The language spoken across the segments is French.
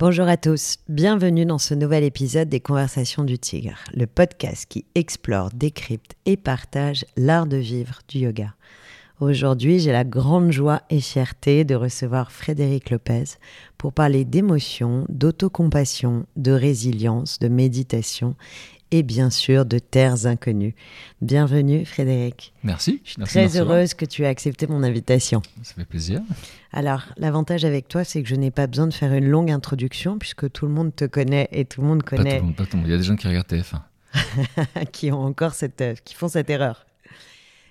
Bonjour à tous, bienvenue dans ce nouvel épisode des Conversations du Tigre, le podcast qui explore, décrypte et partage l'art de vivre du yoga. Aujourd'hui, j'ai la grande joie et fierté de recevoir Frédéric Lopez pour parler d'émotion, d'autocompassion, de résilience, de méditation et bien sûr de terres inconnues. Bienvenue Frédéric. Merci. Je suis très heureuse que tu aies accepté mon invitation. Ça fait plaisir. Alors, l'avantage avec toi, c'est que je n'ai pas besoin de faire une longue introduction puisque tout le monde te connaît et tout le monde connaît. Pas tout le monde, pas tout le monde. Il y a des gens qui regardent TF1. qui ont encore cette, euh, qui font cette erreur.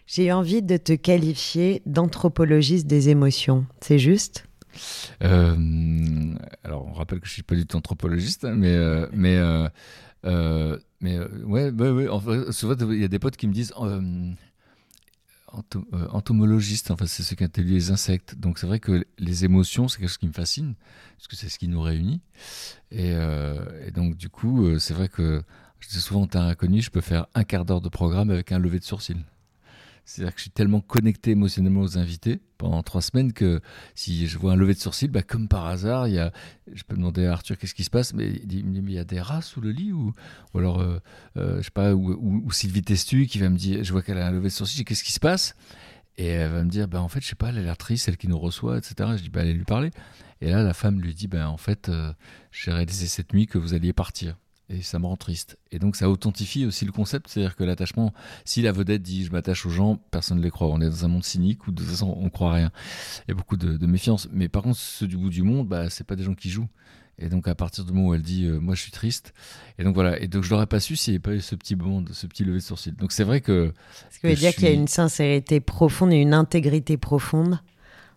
J'ai envie de te qualifier d'anthropologiste des émotions. C'est juste? Euh, Alors, on rappelle que je suis pas du tout anthropologiste, mais euh, mais mais euh, ouais, en fait, souvent il y a des potes qui me disent euh, euh, entomologiste, enfin c'est ce qui les insectes. Donc c'est vrai que les émotions, c'est quelque chose qui me fascine, parce que c'est ce qui nous réunit. Et, donc du coup, c'est vrai que je dis souvent en terrain inconnu, je peux faire un quart d'heure de programme avec un lever de sourcil. C'est-à-dire que je suis tellement connecté émotionnellement aux invités pendant trois semaines que si je vois un lever de sourcil, bah, comme par hasard, il y a, je peux demander à Arthur qu'est-ce qui se passe, mais il me dit mais il y a des rats sous le lit ou, alors euh, euh, je sais pas ou, ou, Sylvie Testu qui va me dire, je vois qu'elle a un lever de sourcil, qu'est-ce qui se passe? Et elle va me dire bah en fait je sais pas, elle a l'air triste, celle qui nous reçoit, etc. Je dis bah allez lui parler. Et là la femme lui dit bah en fait euh, j'ai réalisé cette nuit que vous alliez partir et ça me rend triste. Et donc ça authentifie aussi le concept, c'est-à-dire que l'attachement, si la vedette dit je m'attache aux gens, personne ne les croit. On est dans un monde cynique où de toute façon on ne croit rien. Il y a beaucoup de, méfiance. Mais par contre, ceux du bout du monde, bah, c'est pas des gens qui jouent. Et donc à partir du moment où elle dit euh, moi je suis triste, et donc voilà, et donc je l'aurais pas su s'il n'y avait pas eu ce petit moment, ce petit lever de sourcil. Donc c'est vrai que. Ce qui veut dire qu'il y a une sincérité profonde et une intégrité profonde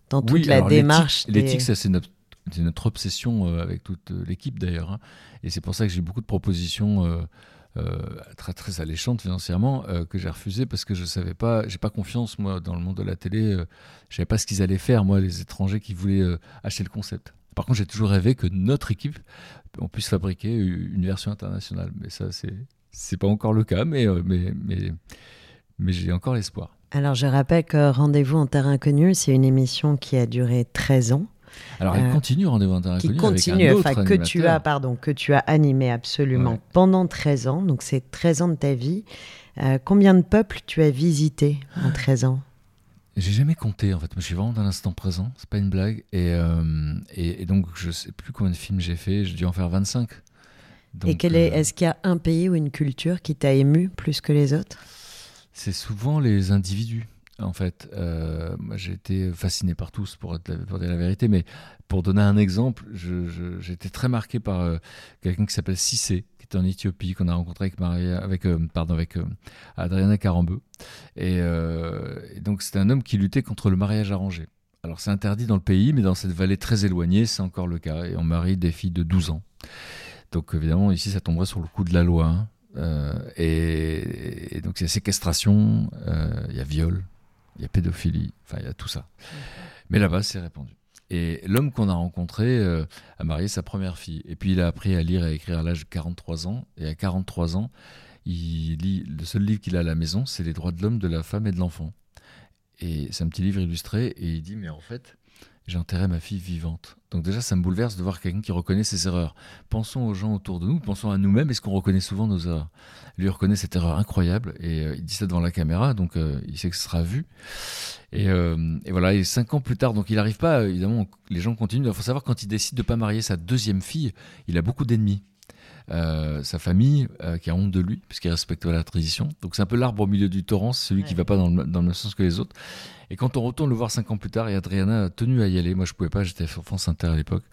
dans toute la démarche. L'éthique, ça c'est notre c'est notre obsession euh, avec toute euh, l'équipe d'ailleurs. Hein. Et c'est pour ça que j'ai beaucoup de propositions euh, très très alléchantes financièrement que j'ai refusées parce que je savais pas, j'ai pas confiance moi dans le monde de la télé. je savais pas ce qu'ils allaient faire moi les étrangers qui voulaient acheter le concept. Par contre, j'ai toujours rêvé que notre équipe on puisse fabriquer une version internationale. Mais ça c'est c'est pas encore le cas, mais mais mais mais j'ai encore l'espoir. Alors je rappelle que Rendez-vous en terre inconnue, c'est une émission qui a duré 13 ans. Alors, elle euh, continue Rendez-vous Qui continue, enfin, que tu as, pardon, que tu as animé absolument pendant 13 ans. Donc, c'est 13 ans de ta vie. Euh, combien de peuples tu as visité en 13 ans? J'ai jamais compté en fait. Je suis vraiment dans l'instant présent. C'est pas une blague. Et, euh, et, donc, je sais plus combien de films j'ai fait. J'ai dû en faire 25. et quel est, est-ce qu'il y a un pays ou une culture qui t'a ému plus que les autres? C'est souvent les individus en fait. Euh, j'ai été fasciné par tous, pour, dire la vérité, mais pour donner un exemple, été très marqué par euh, quelqu'un qui s'appelle Cissé, qui est en Éthiopie, qu'on a rencontré avec, euh, avec Adriana Carambeu. Et, donc, c'était un homme qui luttait contre le mariage arrangé. Alors, c'est interdit dans le pays, mais dans cette vallée très éloignée, c'est encore le cas. Et on marie des filles de 12 ans. Donc, évidemment, ici, ça tomberait sur le coup de la loi. Hein. et, et, donc, il y a séquestration, il y a viol, il y a pédophilie, enfin il y a tout ça. Mais là-bas, c'est répandu. Et l'homme qu'on a rencontré euh, a marié sa première fille. Et puis il a appris à lire et à écrire à l'âge de 43 ans. Et à 43 ans, il lit le seul livre qu'il a à la maison, c'est Les droits de l'homme, de la femme et de l'enfant. Et c'est un petit livre illustré. Et il dit, mais en fait, j'ai enterré ma fille vivante. Donc déjà, ça me bouleverse de voir quelqu'un qui reconnaît ses erreurs. Pensons aux gens autour de nous, pensons à nous-mêmes, est-ce qu'on reconnaît souvent nos erreurs Lui reconnaît cette erreur incroyable et euh, il dit ça devant la caméra, donc euh, il sait que ce sera vu. Et, euh, et, voilà, et cinq ans plus tard, donc il n'arrive pas, évidemment, les gens continuent. Il faut savoir, quand il décide de ne pas marier sa deuxième fille, il a beaucoup d'ennemis. Euh, sa famille euh, qui a honte de lui, puisqu'il respecte la tradition. Donc c'est un peu l'arbre au milieu du torrent, celui qui va pas dans le, dans le, même sens que les autres. Et quand on retourne le voir cinq ans plus tard, et Adriana a tenu à y aller, moi je pouvais pas, j'étais sur France Inter à l'époque,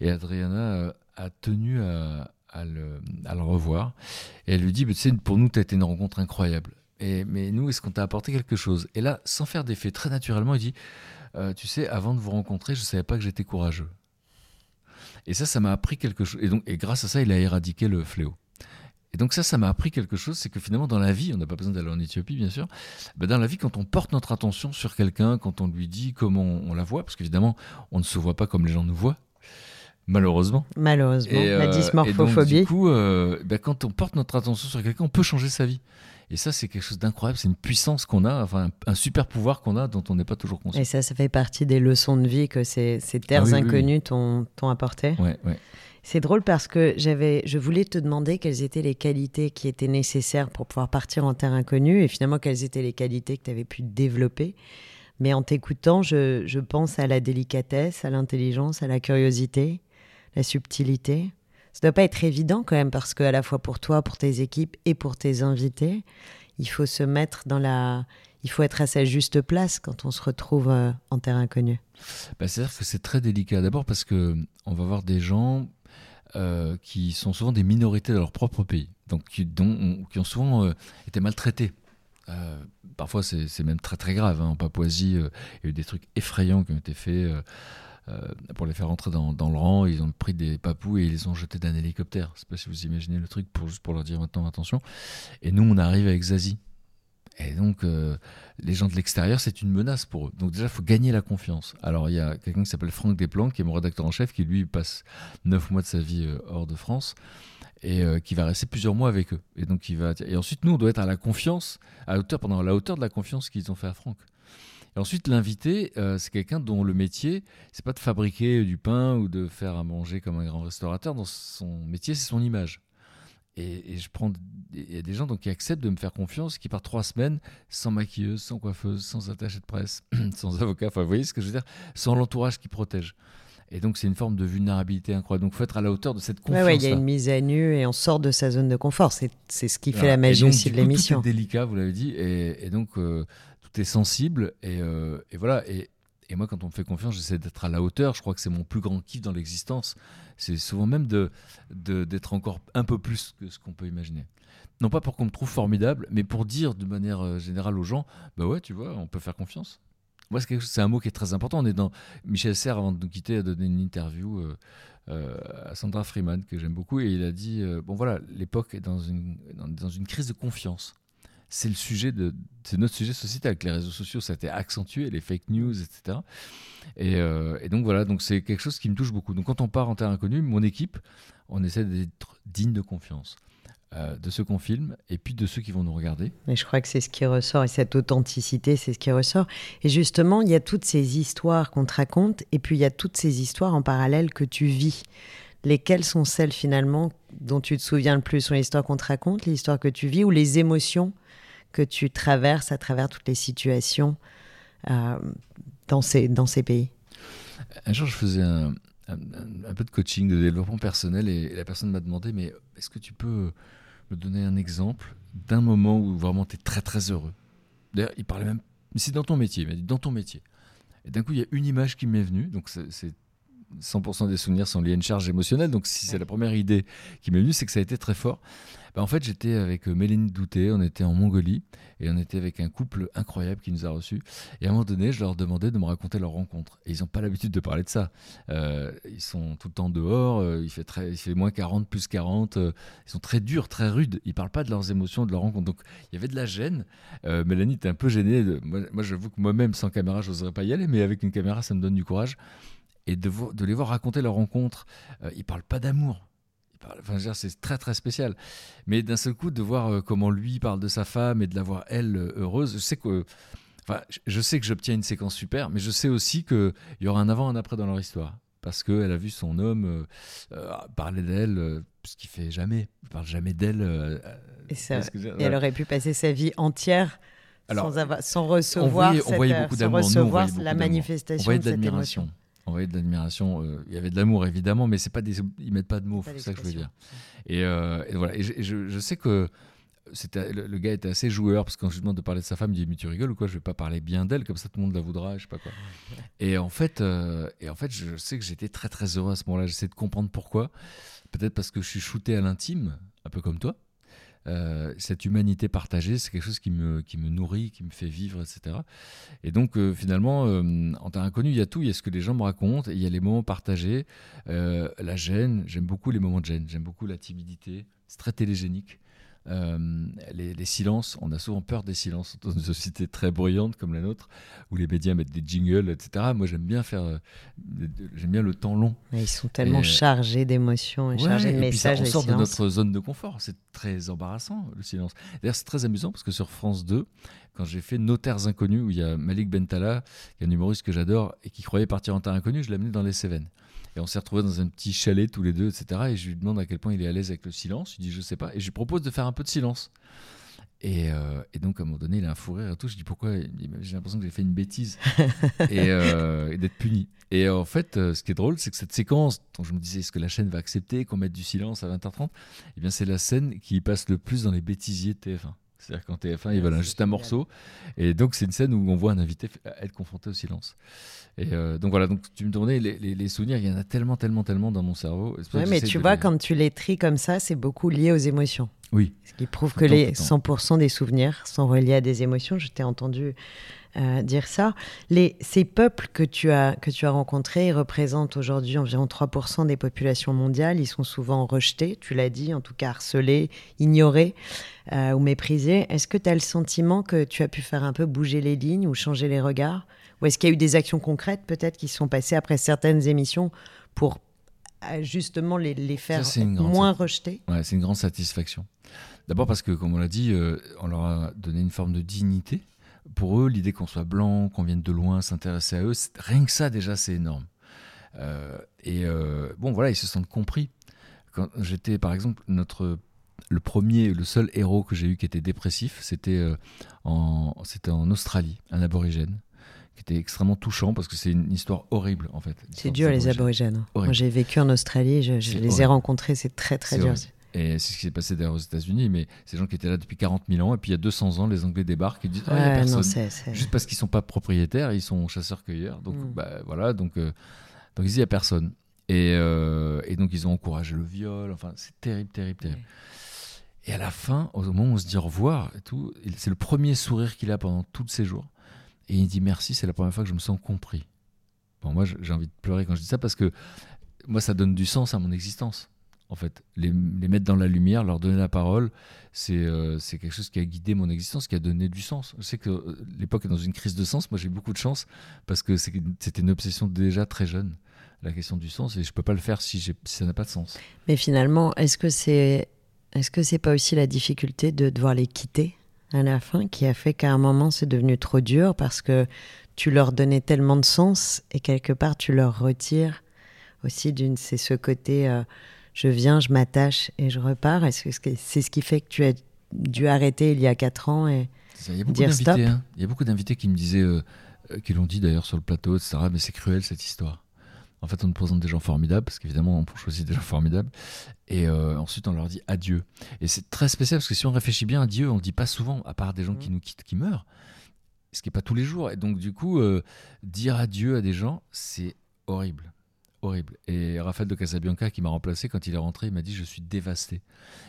et Adriana euh, a tenu à, à, le, à, le, revoir. Et elle lui dit, tu sais, pour nous, tu as été une rencontre incroyable. Et, mais nous, est-ce qu'on t'a apporté quelque chose? Et là, sans faire d'effet, très naturellement, il dit, tu sais, avant de vous rencontrer, je savais pas que j'étais courageux. Et ça, ça m'a appris quelque chose. Et, donc, et grâce à ça, il a éradiqué le fléau. Et donc ça, ça m'a appris quelque chose, c'est que finalement dans la vie, on n'a pas besoin d'aller en Éthiopie bien sûr, mais dans la vie, quand on porte notre attention sur quelqu'un, quand on lui dit comment on, la voit, parce qu'évidemment, on ne se voit pas comme les gens nous voient, malheureusement. Malheureusement, la euh, dysmorphophobie. Et du coup, euh, ben, quand on porte notre attention sur quelqu'un, on peut changer sa vie. Et ça, c'est quelque chose d'incroyable. C'est une puissance qu'on a, enfin, un, super pouvoir qu'on a dont on n'est pas toujours conscient. Et ça, ça fait partie des leçons de vie que ces, ces terres ah inconnues t'ont apporté. Ouais, ouais. C'est drôle parce que j'avais, je voulais te demander quelles étaient les qualités qui étaient nécessaires pour pouvoir partir en terre inconnue et finalement quelles étaient les qualités que tu avais pu développer. Mais en t'écoutant, je, je, pense à la délicatesse, à l'intelligence, à la curiosité, la subtilité. Ça doit pas être évident quand même parce que à la fois pour toi, pour tes équipes et pour tes invités, il faut se mettre dans la, il faut être à sa juste place quand on se retrouve euh, en terre inconnue. Bah, C'est-à-dire que c'est très délicat. D'abord parce que on va voir des gens euh, qui sont souvent des minorités dans leur propre pays, donc qui, dont, qui ont souvent euh, été maltraités. Parfois, c'est même très très grave. Hein. En Papouasie, il y a eu des trucs effrayants qui ont été faits pour les faire rentrer dans, le rang. Ils ont pris des papous et ils les ont jetés d'un hélicoptère. Je sais pas si vous imaginez le truc, pour, juste pour leur dire maintenant attention. Et nous, on arrive avec Zazie. Et donc, euh, les gens de l'extérieur, c'est une menace pour eux. Donc déjà, il faut gagner la confiance. Alors, il y a quelqu'un qui s'appelle Franck Desplanques, qui est mon rédacteur en chef, qui lui passe neuf mois de sa vie euh, hors de France et euh, qui va rester plusieurs mois avec eux. Et donc, il va. Et ensuite, nous, on doit être à la confiance, à hauteur, la hauteur de la confiance qu'ils ont fait à Franck. Et ensuite, l'invité, euh, c'est quelqu'un dont le métier, c'est pas de fabriquer du pain ou de faire à manger comme un grand restaurateur. Dans son métier, c'est son image. Et, et, je prends, il y a des gens donc qui acceptent de me faire confiance, qui partent trois semaines sans maquilleuse, sans coiffeuse, sans attaché de presse, sans avocat. Enfin, vous voyez ce que je veux dire, sans l'entourage qui protège. Et donc, c'est une forme de vulnérabilité incroyable. Donc, il faut être à la hauteur de cette confiance. Oui, il y a une mise à nu et on sort de sa zone de confort. C'est ce qui fait la magie donc, aussi de l'émission. Tout est délicat, vous l'avez dit. Et, et donc, euh, tout est sensible. Et, euh, voilà. Et, moi, quand on me fait confiance, j'essaie d'être à la hauteur. Je crois que c'est mon plus grand kiff dans l'existence. C'est souvent même d'être de, encore un peu plus que ce qu'on peut imaginer. Non pas pour qu'on me trouve formidable, mais pour dire de manière euh, générale aux gens, bah ouais, tu vois, on peut faire confiance. Moi, c'est un mot qui est très important. On est dans Michel Serres avant de nous quitter a donné une interview euh, à Sandra Freeman que j'aime beaucoup et il a dit bon voilà l'époque est dans une dans, une crise de confiance. C'est le sujet de c'est notre sujet sociétal avec les réseaux sociaux ça a été accentué les fake news etc. Et, euh, et donc voilà donc c'est quelque chose qui me touche beaucoup. Donc quand on part en terre inconnue, mon équipe on essaie d'être digne de confiance. Euh, de ceux qu'on filme et puis de ceux qui vont nous regarder. Et je crois que c'est ce qui ressort et cette authenticité, c'est ce qui ressort. Et justement, il y a toutes ces histoires qu'on te raconte et puis il y a toutes ces histoires en parallèle que tu vis. Lesquelles sont celles finalement dont tu te souviens le plus? Sont les histoires qu'on te raconte, les histoires que tu vis ou les émotions que tu traverses à travers toutes les situations euh, dans, ces, pays? Un jour, je faisais un, un, peu de coaching, de développement personnel et la personne m'a demandé, mais est-ce que tu peux me donner un exemple d'un moment où vraiment tu es très très heureux? D'ailleurs, il parlait même, c'est dans ton métier, il m'a dit dans ton métier. Et d'un coup, il y a une image qui m'est venue, donc c'est 100% des souvenirs sont liés à une charge émotionnelle, donc si c'est la première idée qui m'est venue, c'est que ça a été très fort. Ben, en fait, j'étais avec Mélanie Douté, on était en Mongolie, et on était avec un couple incroyable qui nous a reçus. Et à un moment donné, je leur demandais de me raconter leur rencontre. Et ils n'ont pas l'habitude de parler de ça. Euh, ils sont tout le temps dehors, euh, il, fait très, il fait moins 40, plus 40. Euh, ils sont très durs, très rudes. Ils parlent pas de leurs émotions, de leur rencontre. Donc il y avait de la gêne. Euh, Mélanie était un peu gênée. De, moi, moi j'avoue que moi-même, sans caméra, je n'oserais pas y aller, mais avec une caméra, ça me donne du courage. Et de, de les voir raconter leur rencontre, euh, ils parlent pas d'amour. Enfin, c'est très très spécial. Mais d'un seul coup, de voir euh, comment lui parle de sa femme et de la voir elle euh, heureuse, je sais que, enfin, je sais que j'obtiens une séquence super, mais je sais aussi qu'il y aura un avant, un après dans leur histoire. Parce qu'elle a vu son homme euh, parler d'elle, euh, ce qu'il fait jamais. Il parle jamais d'elle. euh, Et, ça, que- et elle aurait pu passer sa vie entière Alors, sans, avoir, sans recevoir, voyait- on cette, voyait beaucoup sans d'amour. Nous, on recevoir voyait beaucoup la d'amour. on manifestation voyait de l'admiration. On voyait de l'admiration. euh, Il y avait de l'amour évidemment, mais c'est pas des, ils mettent pas de mots. C'est ça que je veux dire. Et, euh, et voilà. Et je, et je- je sais que c'était le, le gars était assez joueur parce que quand je lui demande de parler de sa femme, il dit mais tu rigoles ou quoi? Je vais pas parler bien d'elle comme ça tout le monde la voudra, je sais pas quoi. Et en fait, euh, et en fait, je sais que j'étais très très heureux à ce moment-là. J'essaie de comprendre pourquoi. Peut-être parce que je suis shooté à l'intime, un peu comme toi. Euh, cette humanité partagée, c'est quelque chose qui me, nourrit, qui me fait vivre, etc. Et donc, euh, finalement, euh, en terre inconnue, il y a tout. Il y a ce que les gens me racontent, il y a les moments partagés, la gêne. J'aime beaucoup les moments de gêne. J'aime beaucoup la timidité. C'est très télégénique. Euh, les, les silences, on a souvent peur des silences dans une société très bruyante comme la nôtre, où les médias mettent des jingles, etc. Moi, j'aime bien faire, euh, j'aime bien le temps long. Mais ils sont tellement Et- chargés d'émotions et Ouais, chargés de et puis ça, messages. on sort de notre zone de confort. C'est très embarrassant, le silence. D'ailleurs, c'est très amusant parce que sur France 2, quand j'ai fait Notaires Inconnus, où il y a Malik Bentala, qui est un humoriste que j'adore, et qui croyait partir en terre inconnue, je l'ai amené dans les Cévennes. Et on s'est retrouvés dans un petit chalet tous les deux, etc. Et je lui demande à quel point il est à l'aise avec le silence. Il dit, je sais pas. Et je lui propose de faire un peu de silence. Et, euh, et, donc, à un moment donné, il a un fou rire et tout. Je dis pourquoi? J'ai l'impression que j'ai fait une bêtise et, euh, et d'être puni. Et en fait, euh, ce qui est drôle, c'est que cette séquence, dont je me disais, est-ce que la chaîne va accepter qu'on mette du silence à 20h30 Eh bien, c'est la scène qui passe le plus dans les bêtisiers de TF1. C'est-à-dire qu'en TF1, ils veulent juste un morceau. Et donc, c'est une scène où on voit un invité être confronté au silence. Et euh, donc voilà, donc tu me les, les, souvenirs, il y en a tellement, tellement, tellement dans mon cerveau. Oui, mais tu vois, quand tu les tries comme ça, c'est beaucoup lié aux émotions. Oui. Ce qui prouve que les 100% des souvenirs sont reliés à des émotions. Je t'ai entendu euh, dire ça. Les, ces peuples que tu as, que tu as rencontrés représentent aujourd'hui environ 3% des populations mondiales. Ils sont souvent rejetés, tu l'as dit, en tout cas harcelés, ignorés euh, ou méprisés. Est-ce que tu as le sentiment que tu as pu faire un peu bouger les lignes ou changer les regards? Ou est-ce qu'il y a eu des actions concrètes peut-être qui sont passées après certaines émissions pour euh, justement les, les faire moins rejeter? Ouais, C'est une grande satisfaction. D'abord parce que, comme on l'a dit, on leur a donné une forme de dignité pour eux, l'idée qu'on soit blanc, qu'on vienne de loin, s'intéresser à eux, rien que ça déjà, c'est énorme. Euh, et euh, bon, voilà, ils se sentent compris. Quand j'étais, par exemple, notre le premier, le seul héros que j'ai eu qui était dépressif, c'était euh, en, c'était en Australie, un aborigène, qui était extrêmement touchant parce que c'est une histoire horrible en fait. C'est dur les aborigènes. Moi j'ai vécu en Australie, je, je les ai rencontrés, c'est très très dur. Et c'est ce qui s'est passé d'ailleurs aux États-Unis, mais ces gens qui étaient là depuis 40 000 ans, et puis il y a 200 ans, les Anglais débarquent et disent ah, a personne. Juste parce qu'ils sont pas propriétaires, ils sont chasseurs-cueilleurs. Donc mm. bah, voilà, donc, euh, donc ils disent il n'y a personne. Et, euh, et, donc ils ont encouragé le viol, enfin c'est terrible, terrible, terrible. Et à la fin, au moment où on se dit au revoir et tout, c'est le premier sourire qu'il a pendant tous ces jours. Et il dit merci, c'est la première fois que je me sens compris. Bon, moi j'ai envie de pleurer quand je dis ça parce que moi ça donne du sens à mon existence en fait. Les, mettre dans la lumière, leur donner la parole, euh, c'est quelque chose qui a guidé mon existence, qui a donné du sens. Je sais que euh, l'époque est dans une crise de sens. Moi, j'ai beaucoup de chance parce que c'était une obsession déjà très jeune, la question du sens, et je peux pas le faire si, si ça n'a pas de sens. Mais finalement, est-ce que c'est est-ce que c'est pas aussi la difficulté de devoir les quitter à la fin qui a fait qu'à un moment c'est devenu trop dur parce que tu leur donnais tellement de sens et quelque part tu leur retires aussi d'une c'est ce côté euh, je viens, je m'attache et je repars Est-ce que c'est ce qui fait que tu as dû arrêter il y a 4 ans et il y a beaucoup stop hein. Il y a beaucoup d'invités qui me disaient, euh, euh, qui l'ont dit d'ailleurs sur le plateau, etc. Mais c'est cruel cette histoire. En fait, on nous présente des gens formidables, parce qu'évidemment, on choisir des gens formidables. Et euh, ensuite, on leur dit adieu. Et c'est très spécial, parce que si on réfléchit bien, adieu, on ne le dit pas souvent, à part des gens qui mmh. nous quittent, qui meurent. Ce qui n'est pas tous les jours. Et donc, du coup, dire adieu à des gens, c'est horrible horrible. Et Raphaël de Casabianca, qui m'a remplacé, quand il est rentré, il m'a dit Je suis dévasté.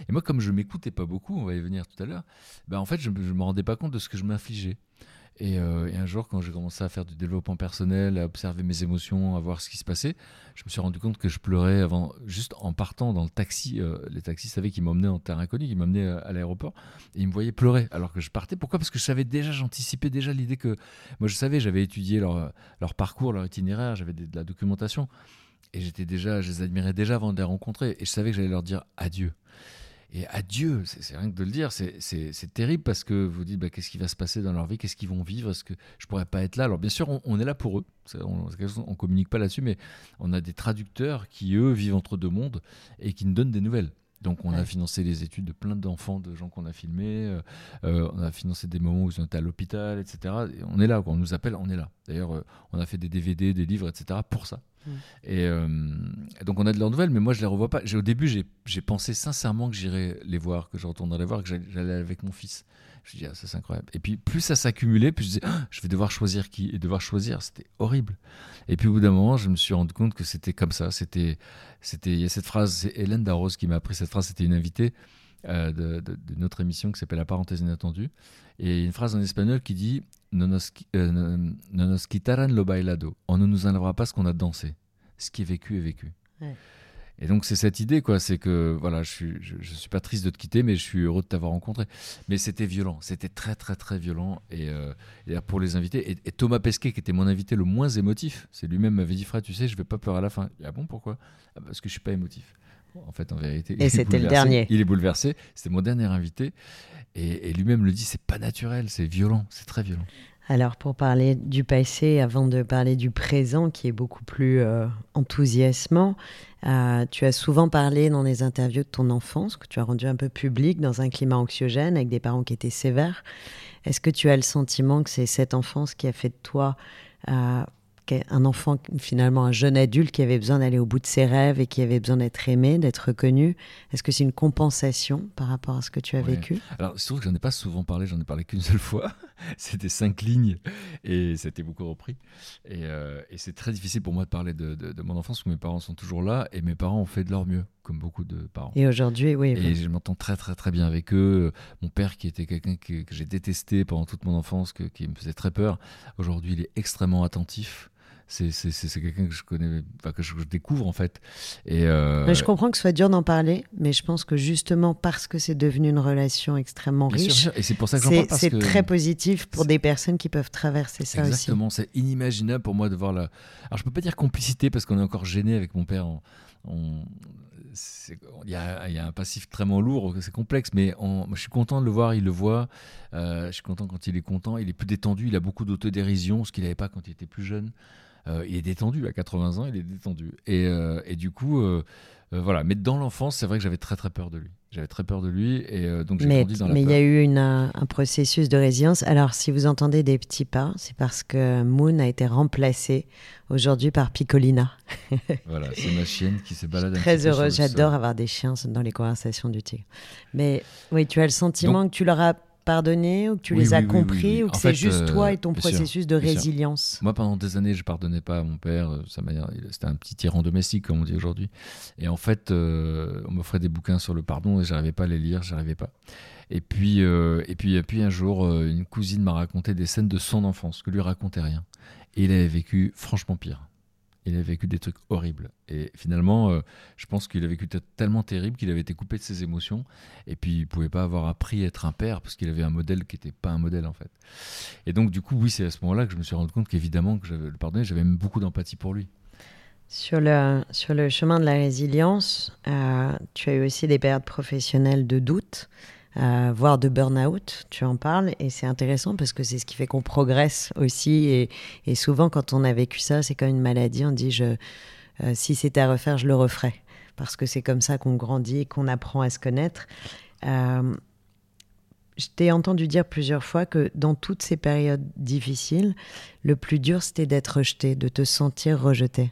Et moi, comme je m'écoutais pas beaucoup, on va y venir tout à l'heure, ben en fait, je ne me rendais pas compte de ce que je m'infligeais. Euh, et, un jour, quand j'ai commencé à faire du développement personnel, à observer mes émotions, à voir ce qui se passait, je me suis rendu compte que je pleurais avant, juste en partant dans le taxi. Euh, les taxis savaient qu'ils m'emmenaient en terre inconnue, qu'ils m'emmenaient euh, à l'aéroport, et ils me voyaient pleurer alors que je partais. Pourquoi? Parce que je savais déjà, j'anticipais déjà l'idée que. Moi, je savais, j'avais étudié leur, leur parcours, leur itinéraire, j'avais de la documentation. Et j'étais déjà, je les admirais déjà avant de les rencontrer. Et je savais que j'allais leur dire adieu. Et adieu, c'est rien que de le dire, c'est terrible parce que vous dites bah, qu'est-ce qui va se passer dans leur vie, qu'est-ce qu'ils vont vivre, est-ce que je pourrais pas être là? Alors bien sûr, on, est là pour eux, on, on communique pas là-dessus, mais on a des traducteurs qui eux vivent entre deux mondes et qui nous donnent des nouvelles. Donc on a financé les études de plein d'enfants, de gens qu'on a filmés, euh, euh, on a financé des moments où ils ont été à l'hôpital, etc. Et on est là, quand on nous appelle, on est là. D'ailleurs, euh, on a fait des DVD, des livres, etc. pour ça. Mm. Et, donc on a de leurs nouvelles, mais moi je les revois pas. Au début, j'ai pensé sincèrement que j'irais les voir, que je retournerais les voir, que j'allais avec mon fils. Je dis, ah, ça c'est incroyable. Et puis plus ça s'accumulait, plus je disais, ah, je vais devoir choisir qui. Et devoir choisir, c'était horrible. Et puis au bout d'un moment, je me suis rendu compte que c'était comme ça. C'était, c'était, il y a cette phrase, c'est Hélène Darros qui m'a appris cette phrase. C'était une invitée euh, de, notre émission qui s'appelle La parenthèse inattendue. Et une phrase en espagnol qui dit, no nos, euh, quitaran lo bailado. On ne nous enlèvera pas ce qu'on a dansé. Ce qui est vécu est vécu. Et donc c'est cette idée, quoi, c'est que voilà, je suis, je, suis pas triste de te quitter, mais je suis heureux de t'avoir rencontré. Mais c'était violent, c'était très très très violent. Et, euh, pour les invités, et, Thomas Pesquet, qui était mon invité le moins émotif, c'est lui-même m'avait dit, frère, tu sais, je vais pas pleurer à la fin. ah bon, pourquoi? Ah, Parce que je suis pas émotif. En fait, en vérité. Et c'était le dernier. Il est bouleversé. C'était mon dernier invité. Et, lui-même le dit, c'est pas naturel, c'est violent, c'est très violent. Alors, pour parler du passé, avant de parler du présent, qui est beaucoup plus euh, enthousiasmant, euh, tu as souvent parlé dans les interviews de ton enfance, que tu as rendu un peu public, dans un climat anxiogène, avec des parents qui étaient sévères. Est-ce que tu as le sentiment que c'est cette enfance qui a fait de toi euh, un enfant, finalement un jeune adulte qui avait besoin d'aller au bout de ses rêves et qui avait besoin d'être aimé, d'être reconnu. Est-ce que c'est une compensation par rapport à ce que tu as vécu? Alors, c'est vrai que j'en ai pas souvent parlé, j'en ai parlé qu'une seule fois. C'était cinq lignes et ça a été beaucoup repris. Et, euh, c'est très difficile pour moi de parler de, mon enfance parce que mes parents sont toujours là et mes parents ont fait de leur mieux, comme beaucoup de parents. Et aujourd'hui, oui. Et je m'entends très, très, très bien avec eux. Mon père, qui était quelqu'un que, j'ai détesté pendant toute mon enfance, qui me faisait très peur, aujourd'hui, il est extrêmement attentif c'est quelqu'un que je connais, que je, découvre en fait. Et euh, je comprends que ce soit dur d'en parler, mais je pense que justement parce que c'est devenu une relation extrêmement riche, et c'est pour ça que j'en parle. C'est très positif pour des personnes qui peuvent traverser ça aussi. Exactement, c'est inimaginable pour moi de voir la. Alors je peux pas dire complicité parce qu'on est encore gêné avec mon père. On, il y, a, y, a, un passif très lourd, c'est complexe, mais je suis content de le voir, il le voit. Euh, je suis content quand il est content, il est plus détendu, il a beaucoup d'autodérision, ce qu'il n'avait pas quand il était plus jeune. Euh, il est détendu à 80 ans, il est détendu. Et, euh, et du coup, euh, voilà. Mais dans l'enfance, c'est vrai que j'avais très très peur de lui. J'avais très peur de lui et donc j'ai grandi dans la Mais il y a eu une, un, processus de résilience. Alors, si vous entendez des petits pas, c'est parce que Moon a été remplacé aujourd'hui par Piccolina. voilà, c'est ma chienne qui se balade. Très heureuse. J'adore avoir des chiens dans les conversations du tigre. Mais oui, tu as le sentiment que tu leur as pardonné ou que tu les as compris ou que c'est juste toi euh, et ton processus de résilience Moi, pendant des années, je pardonnais pas à mon père. Euh, c'était un petit tyran domestique, comme on dit aujourd'hui. Et en fait, euh, on m'offrait des bouquins sur le pardon et j'arrivais pas à les lire, j'arrivais pas. Et puis, et puis, et puis un jour, une cousine m'a raconté des scènes de son enfance que lui racontait rien. Et il avait vécu franchement pire il a vécu des trucs horribles. Et finalement, euh, je pense qu'il a vécu tellement terrible qu'il avait été coupé de ses émotions. Et puis, il pouvait pas avoir appris à être un père parce qu'il avait un modèle qui n'était pas un modèle, en fait. Et donc, du coup, oui, c'est à ce moment-là que je me suis rendu compte qu'évidemment, que j'avais le pardonné, j'avais même beaucoup d'empathie pour lui. Sur le, sur le chemin de la résilience, euh, tu as eu aussi des périodes professionnelles de doute. Euh, voire de burn-out, tu en parles, et c'est intéressant parce que c'est ce qui fait qu'on progresse aussi, et, souvent quand on a vécu ça, c'est comme une maladie, on dit je, euh, si c'était à refaire, je le referais, parce que c'est comme ça qu'on grandit et qu'on apprend à se connaître. Euh, je t'ai entendu dire plusieurs fois que dans toutes ces périodes difficiles, le plus dur c'était d'être rejeté, de te sentir rejeté.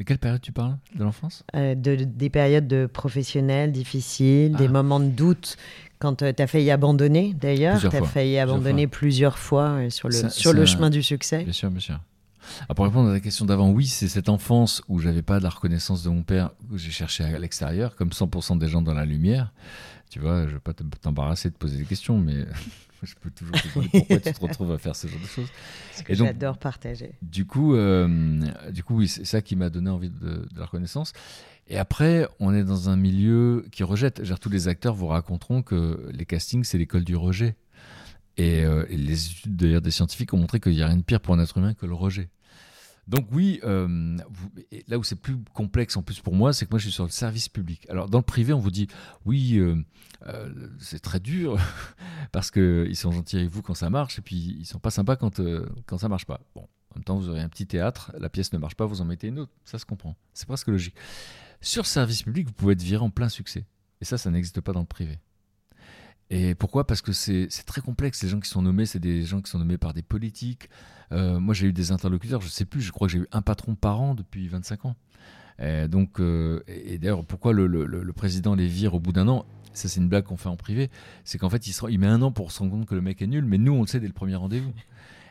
De quelle période tu parles De l'enfance? Euh, de, Des périodes de professionnelles difficiles, des ah. moments de doute. Quand euh, tu as failli abandonner, d'ailleurs, tu as failli abandonner plusieurs fois, euh, sur le, sur le chemin du succès. Bien sûr, bien sûr. Ah, pour répondre à la question d'avant, oui, c'est cette enfance où j'avais pas de la reconnaissance de mon père, où j'ai cherché à l'extérieur, comme 100% des gens dans la lumière. Tu vois, je ne vais pas t'embarrasser de poser des questions, mais je peux toujours te demander pourquoi tu te retrouves à faire ce genre de choses. Parce que j'adore partager. Du coup, euh, du coup oui, c'est ça qui m'a donné envie de, la reconnaissance. Et après, on est dans un milieu qui rejette. Genre, tous les acteurs vous raconteront que les castings, c'est l'école du rejet. Et, euh, et les études d'ailleurs des scientifiques ont montré qu'il n'y a rien de pire pour un être humain que le rejet. Donc oui, euh, là où c'est plus complexe en plus pour moi, c'est que moi je suis sur le service public. Alors dans le privé, on vous dit oui, euh, euh, c'est très dur parce qu'ils sont gentils avec vous quand ça marche et puis ils sont pas sympas quand, quand ça marche pas. Bon, en même temps, vous aurez un petit théâtre, la pièce ne marche pas, vous en mettez une autre. Ça se comprend. C'est presque logique. Sur service public, vous pouvez être viré en plein succès. Et ça, ça n'existe pas dans le privé. Et pourquoi? Parce que c'est très complexe. Les gens qui sont nommés, c'est des gens qui sont nommés par des politiques. Euh, moi, j'ai eu des interlocuteurs, je ne sais plus, je crois que j'ai eu un patron par an depuis 25 ans. Et donc, euh, et d'ailleurs, pourquoi le, président les vire au bout d'un an? Ça, c'est une blague qu'on fait en privé. C'est qu'en fait, il, il met un an pour se rendre compte que le mec est nul, mais nous, on le sait dès le premier rendez-vous.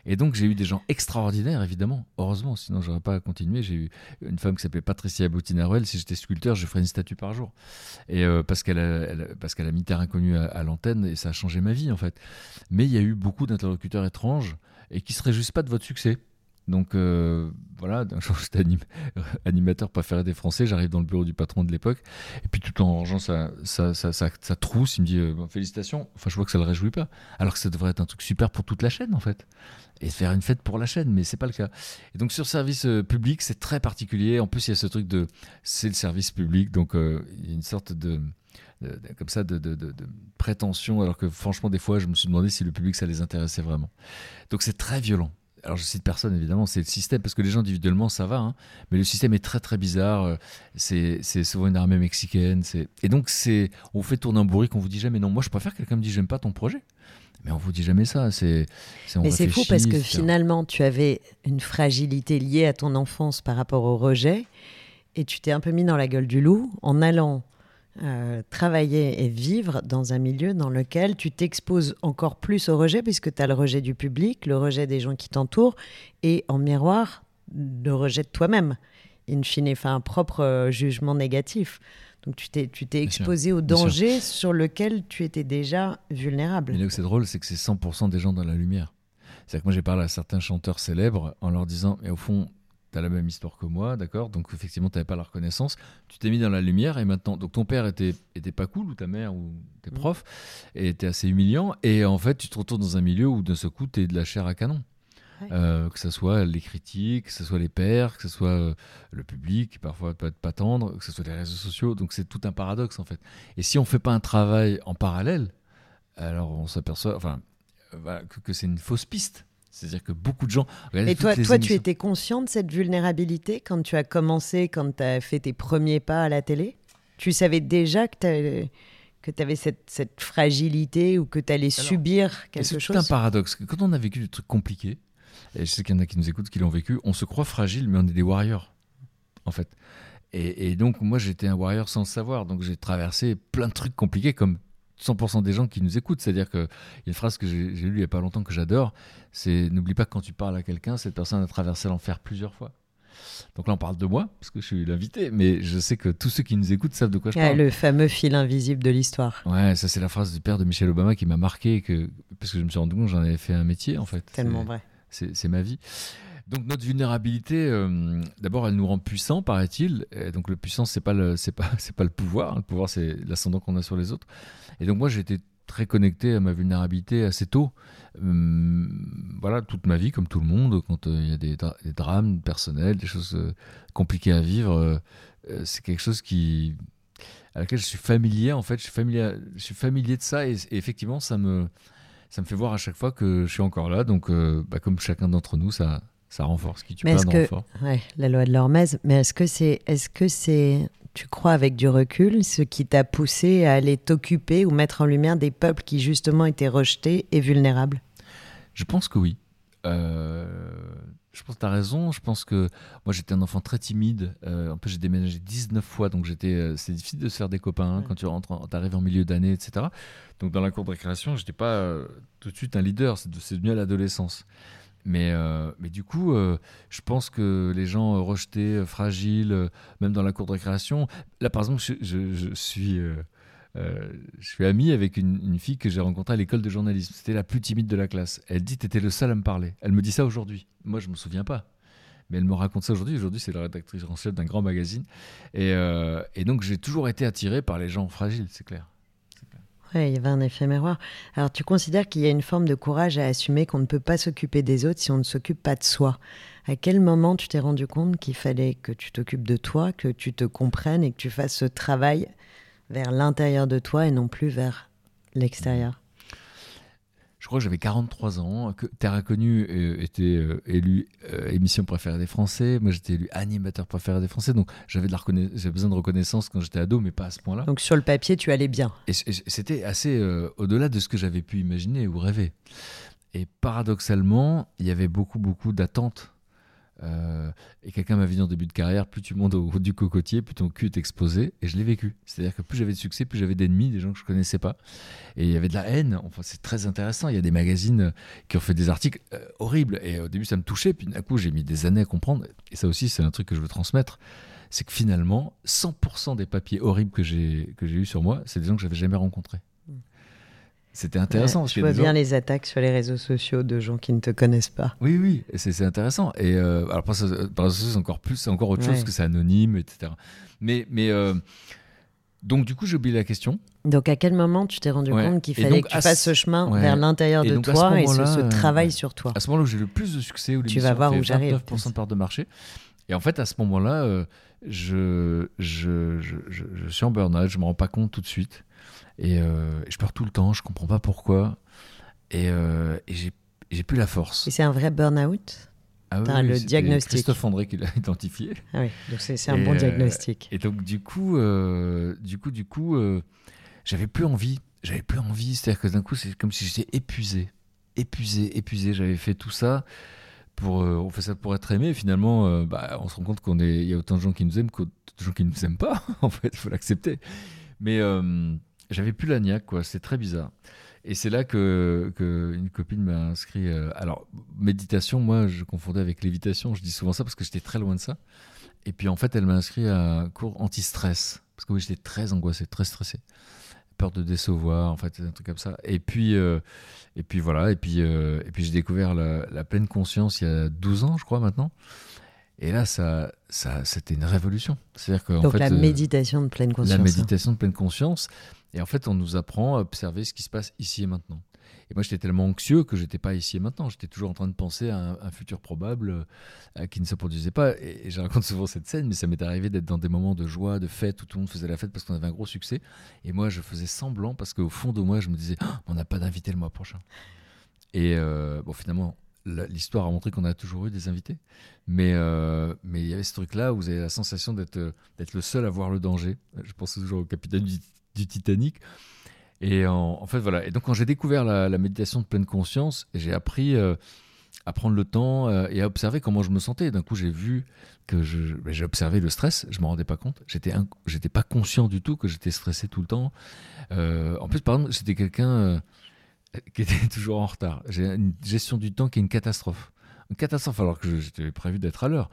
Et donc j'ai eu des gens extraordinaires, évidemment, heureusement, sinon j'aurais pas continué. J'ai eu une femme qui s'appelait Patricia Boutinaruel. Si j'étais sculpteur, je ferais une statue par jour. Et euh, parce qu'elle a, parce a mis Terre Inconnue à, l'antenne et ça a changé ma vie en fait. Mais il y a eu beaucoup d'interlocuteurs étranges et qui se réjouissent pas de votre succès. Donc euh, voilà, d'un jour j'étais animateur préféré des Français, j'arrive dans le bureau du patron de l'époque, et puis tout en rangeant sa, trousse, il me dit euh, félicitations. Enfin, je vois que ça le réjouit pas, alors que ça devrait être un truc super pour toute la chaîne en fait, et faire une fête pour la chaîne, mais c'est pas le cas. Et donc sur service euh, public, c'est très particulier. En plus, il y a ce truc de c'est le service public, donc il y a une sorte de comme ça de, prétention, alors que franchement, des fois, je me suis demandé si le public, ça les intéressait vraiment. Donc c'est très violent alors je cite personne évidemment, c'est le système, parce que les gens individuellement ça va, hein. mais le système est très très bizarre, euh, c'est souvent une armée mexicaine, et donc c'est on vous fait tourner un bourrique, on vous dit jamais non, moi je préfère que quelqu'un me dise j'aime pas ton projet. Mais on vous dit jamais ça. C'est, Mais c'est fou parce que finalement, tu avais une fragilité liée à ton enfance par rapport au rejet, et tu t'es un peu mis dans la gueule du loup en allant euh, travailler et vivre dans un milieu dans lequel tu t'exposes encore plus au rejet, puisque tu as le rejet du public, le rejet des gens qui t'entourent, et en miroir, le rejet de toi-même, in fine, enfin, un propre euh, jugement négatif. Donc tu t'es, tu t'es exposé au danger sur lequel tu étais déjà vulnérable. Mais là où c'est drôle, c'est que c'est 100% des gens dans la lumière. C'est-à-dire que moi j'ai parlé à certains chanteurs célèbres en leur disant, mais au fond, tu as la même histoire que moi, d'accord? Donc effectivement, tu n'avais pas la reconnaissance. Tu t'es mis dans la lumière et maintenant, donc ton père était, était pas cool, ou ta mère, ou tes mmh. profs, et était assez humiliant. Et en fait, tu te retrouves dans un milieu où d'un seul coup, tu es de la chair à canon. Euh, que ce soit les critiques, que ce soit les pairs, que ce soit euh, le public, qui parfois peut être pas tendre, que ce soit les réseaux sociaux. Donc c'est tout un paradoxe en fait. Et si on fait pas un travail en parallèle, alors on s'aperçoit enfin, euh, que, que c'est une fausse piste. C'est-à-dire que beaucoup de gens. Et toi, toi tu étais conscient de cette vulnérabilité quand tu as commencé, quand tu as fait tes premiers pas à la télé? Tu savais déjà que tu avais cette, cette, fragilité ou que tu allais subir quelque chose? C'est un paradoxe. Quand on a vécu des trucs compliqués, et je sais qu'il y en a qui nous écoutent, qui l'ont vécu, on se croit fragile, mais on est des warriors, en fait. Et, et donc, moi, j'étais un warrior sans le savoir. Donc, j'ai traversé plein de trucs compliqués, comme 100% des gens qui nous écoutent. C'est-à-dire qu'il y a une phrase que j'ai lue il n'y a pas longtemps que j'adore, c'est n'oublie pas que quand tu parles à quelqu'un, cette personne a traversé l'enfer plusieurs fois. Donc là, on parle de moi, parce que je suis l'invité, mais je sais que tous ceux qui nous écoutent savent de quoi je parle. Le fameux fil invisible de l'histoire. Ouais, ça c'est la phrase du père de Michelle Obama qui m'a marqué, que, parce que je me suis rendu compte que j'en avais fait un métier en fait. Tellement vrai. C'est ma vie. Donc notre vulnérabilité, euh, d'abord, elle nous rend puissants, paraît-il. donc le puissance, c'est pas le, c'est pas, c'est pas le pouvoir. Le pouvoir, c'est l'ascendant qu'on a sur les autres. Et donc moi, j'étais très connecté à ma vulnérabilité assez tôt. Hum, voilà, toute ma vie, comme tout le monde, quand euh, il y a des, drames personnels, des choses euh, compliquées à vivre, c'est quelque chose qui à laquelle je suis familier. En fait, je suis familier, je suis familier de ça, et, effectivement, ça me ça me fait voir à chaque fois que je suis encore là. Donc, bah, comme chacun d'entre nous, ça, ça renforce qui tu mais perds que, ouais, la loi de l'hormèse. Mais est-ce que c'est, est-ce que c'est, tu crois avec du recul, ce qui t'a poussé à aller t'occuper ou mettre en lumière des peuples qui justement étaient rejetés et vulnérables? Je pense que oui. Euh, je pense que tu as raison. Je pense que moi, j'étais un enfant très timide. Euh, en plus, j'ai déménagé 19 fois, donc j'étais, euh, c'est difficile de se faire des copains hein, quand tu rentres, arrives en milieu d'année, etc. Donc, dans la cour de récréation, je n'étais pas tout de suite un leader. C'est, c'est venu à l'adolescence. Mais, euh, mais du coup, euh, je pense que les gens rejetés, euh, fragiles, même dans la cour de récréation. Là, par exemple, je, suis, je suis ami avec une, fille que j'ai rencontrée à l'école de journalisme. C'était la plus timide de la classe. Elle dit T'étais le seul à me parler. Elle me dit ça aujourd'hui. Moi, je ne me souviens pas. Mais elle me raconte ça aujourd'hui. Aujourd'hui, c'est la rédactrice en chef d'un grand magazine. Et, et donc, j'ai toujours été attiré par les gens fragiles, c'est clair. Oui, il y avait un effet miroir. Alors, tu considères qu'il y a une forme de courage à assumer qu'on ne peut pas s'occuper des autres si on ne s'occupe pas de soi. À quel moment tu t'es rendu compte qu'il fallait que tu t'occupes de toi, que tu te comprennes et que tu fasses ce travail vers l'intérieur de toi et non plus vers l'extérieur? Je crois que j'avais 43 ans. Que Terre Inconnue euh, était euh, élu euh, émission préférée des Français. Moi, j'étais élu animateur préféré des Français. Donc, j'avais de la besoin de reconnaissance quand j'étais ado, mais pas à ce point-là. Donc, sur le papier, tu allais bien. Et, c'était assez au-delà de ce que j'avais pu imaginer ou rêver. Et paradoxalement, il y avait beaucoup, beaucoup d'attentes euh, et quelqu'un m'a dit en début de carrière, plus tu montes au haut du cocotier, plus ton cul est exposé. Et je l'ai vécu. C'est-à-dire que plus j'avais de succès, plus j'avais d'ennemis, des gens que je connaissais pas. Et il y avait de la haine. Enfin, c'est très intéressant. Il y a des magazines qui ont fait des articles euh, horribles. Et au début, ça me touchait. Puis d'un coup, j'ai mis des années à comprendre. Et ça aussi, c'est un truc que je veux transmettre. C'est que finalement, 100% des papiers horribles que j'ai que j'ai eu sur moi, c'est des gens que j'avais jamais rencontrés. C'était intéressant. je vois bien les attaques sur les réseaux sociaux de gens qui ne te connaissent pas. Oui, oui, c'est intéressant. Et euh, alors, par réseaux sociaux, c'est encore plus, c'est encore autre chose que c'est anonyme, etc. Mais, mais euh, donc, du coup, j'ai oublié la question. Donc, à quel moment tu t'es rendu compte qu'il fallait que tu fasses ce chemin vers l'intérieur de toi et ce, travail sur toi? À ce moment-là où j'ai le plus de succès, où tu vas voir où j'arrive. 29% de part de marché. Et en fait, à ce moment-là, euh, je, je, je, je, suis en burn-out, je ne me rends pas compte tout de suite. Et, euh, je pleure tout le temps, je comprends pas pourquoi. Et, euh, et j'ai plus la force. Et c'est un vrai burn-out? Ah oui, le diagnostic. Christophe André qui l'a identifié. Ah oui, donc c'est un bon diagnostic. Et donc du coup, du coup, du coup, j'avais plus envie. J'avais plus envie. C'est-à-dire que d'un coup, c'est comme si j'étais épuisé, épuisé, épuisé. J'avais fait tout ça pour, euh, on fait ça pour être aimé. finalement, euh, bah, on se rend compte qu'on est, il y a autant de gens qui nous aiment qu'autant de gens qui ne nous aiment pas. en fait, il faut l'accepter. Mais euh, j'avais plus la niaque, quoi. C'est très bizarre. Et c'est là que, que, une copine m'a inscrit. alors, méditation, moi, je confondais avec lévitation. Je dis souvent ça parce que j'étais très loin de ça. Et puis, en fait, elle m'a inscrit à un cours anti-stress. Parce que oui, j'étais très angoissé, très stressé peur de décevoir, en fait, un truc comme ça. Et puis, euh, et puis voilà, et puis, euh, et puis j'ai découvert la, pleine conscience il y a 12 ans, je crois, maintenant. Et là, ça, ça, c'était une révolution. C'est-à-dire que, Donc fait, la euh, méditation de pleine conscience. La méditation de pleine conscience. Et en fait, on nous apprend à observer ce qui se passe ici et maintenant. Et moi, j'étais tellement anxieux que j'étais pas ici et maintenant. J'étais toujours en train de penser à un, futur probable euh, qui ne se produisait pas. Et, et, je raconte souvent cette scène, mais ça m'est arrivé d'être dans des moments de joie, de fête, où tout le monde faisait la fête parce qu'on avait un gros succès. Et moi, je faisais semblant parce qu'au fond de moi, je me disais, ah, on n'a pas d'invité le mois prochain. Et euh, bon, finalement, l'histoire a montré qu'on a toujours eu des invités. Mais euh, mais il y avait ce truc-là où vous avez la sensation d'être d'être le seul à voir le danger. Je pense toujours au capitaine du, Titanic et en, fait, voilà. Et donc, quand j'ai découvert la, méditation de pleine conscience, j'ai appris euh, à prendre le temps euh, et à observer comment je me sentais. D'un coup, j'ai vu que ben, j'ai observé le stress. Je me rendais pas compte. J'étais, j'étais pas conscient du tout que j'étais stressé tout le temps. Euh, en plus, par exemple, j'étais quelqu'un qui était toujours en retard. J'ai une gestion du temps qui est une catastrophe une catastrophe alors que j'étais prévu d'être à l'heure.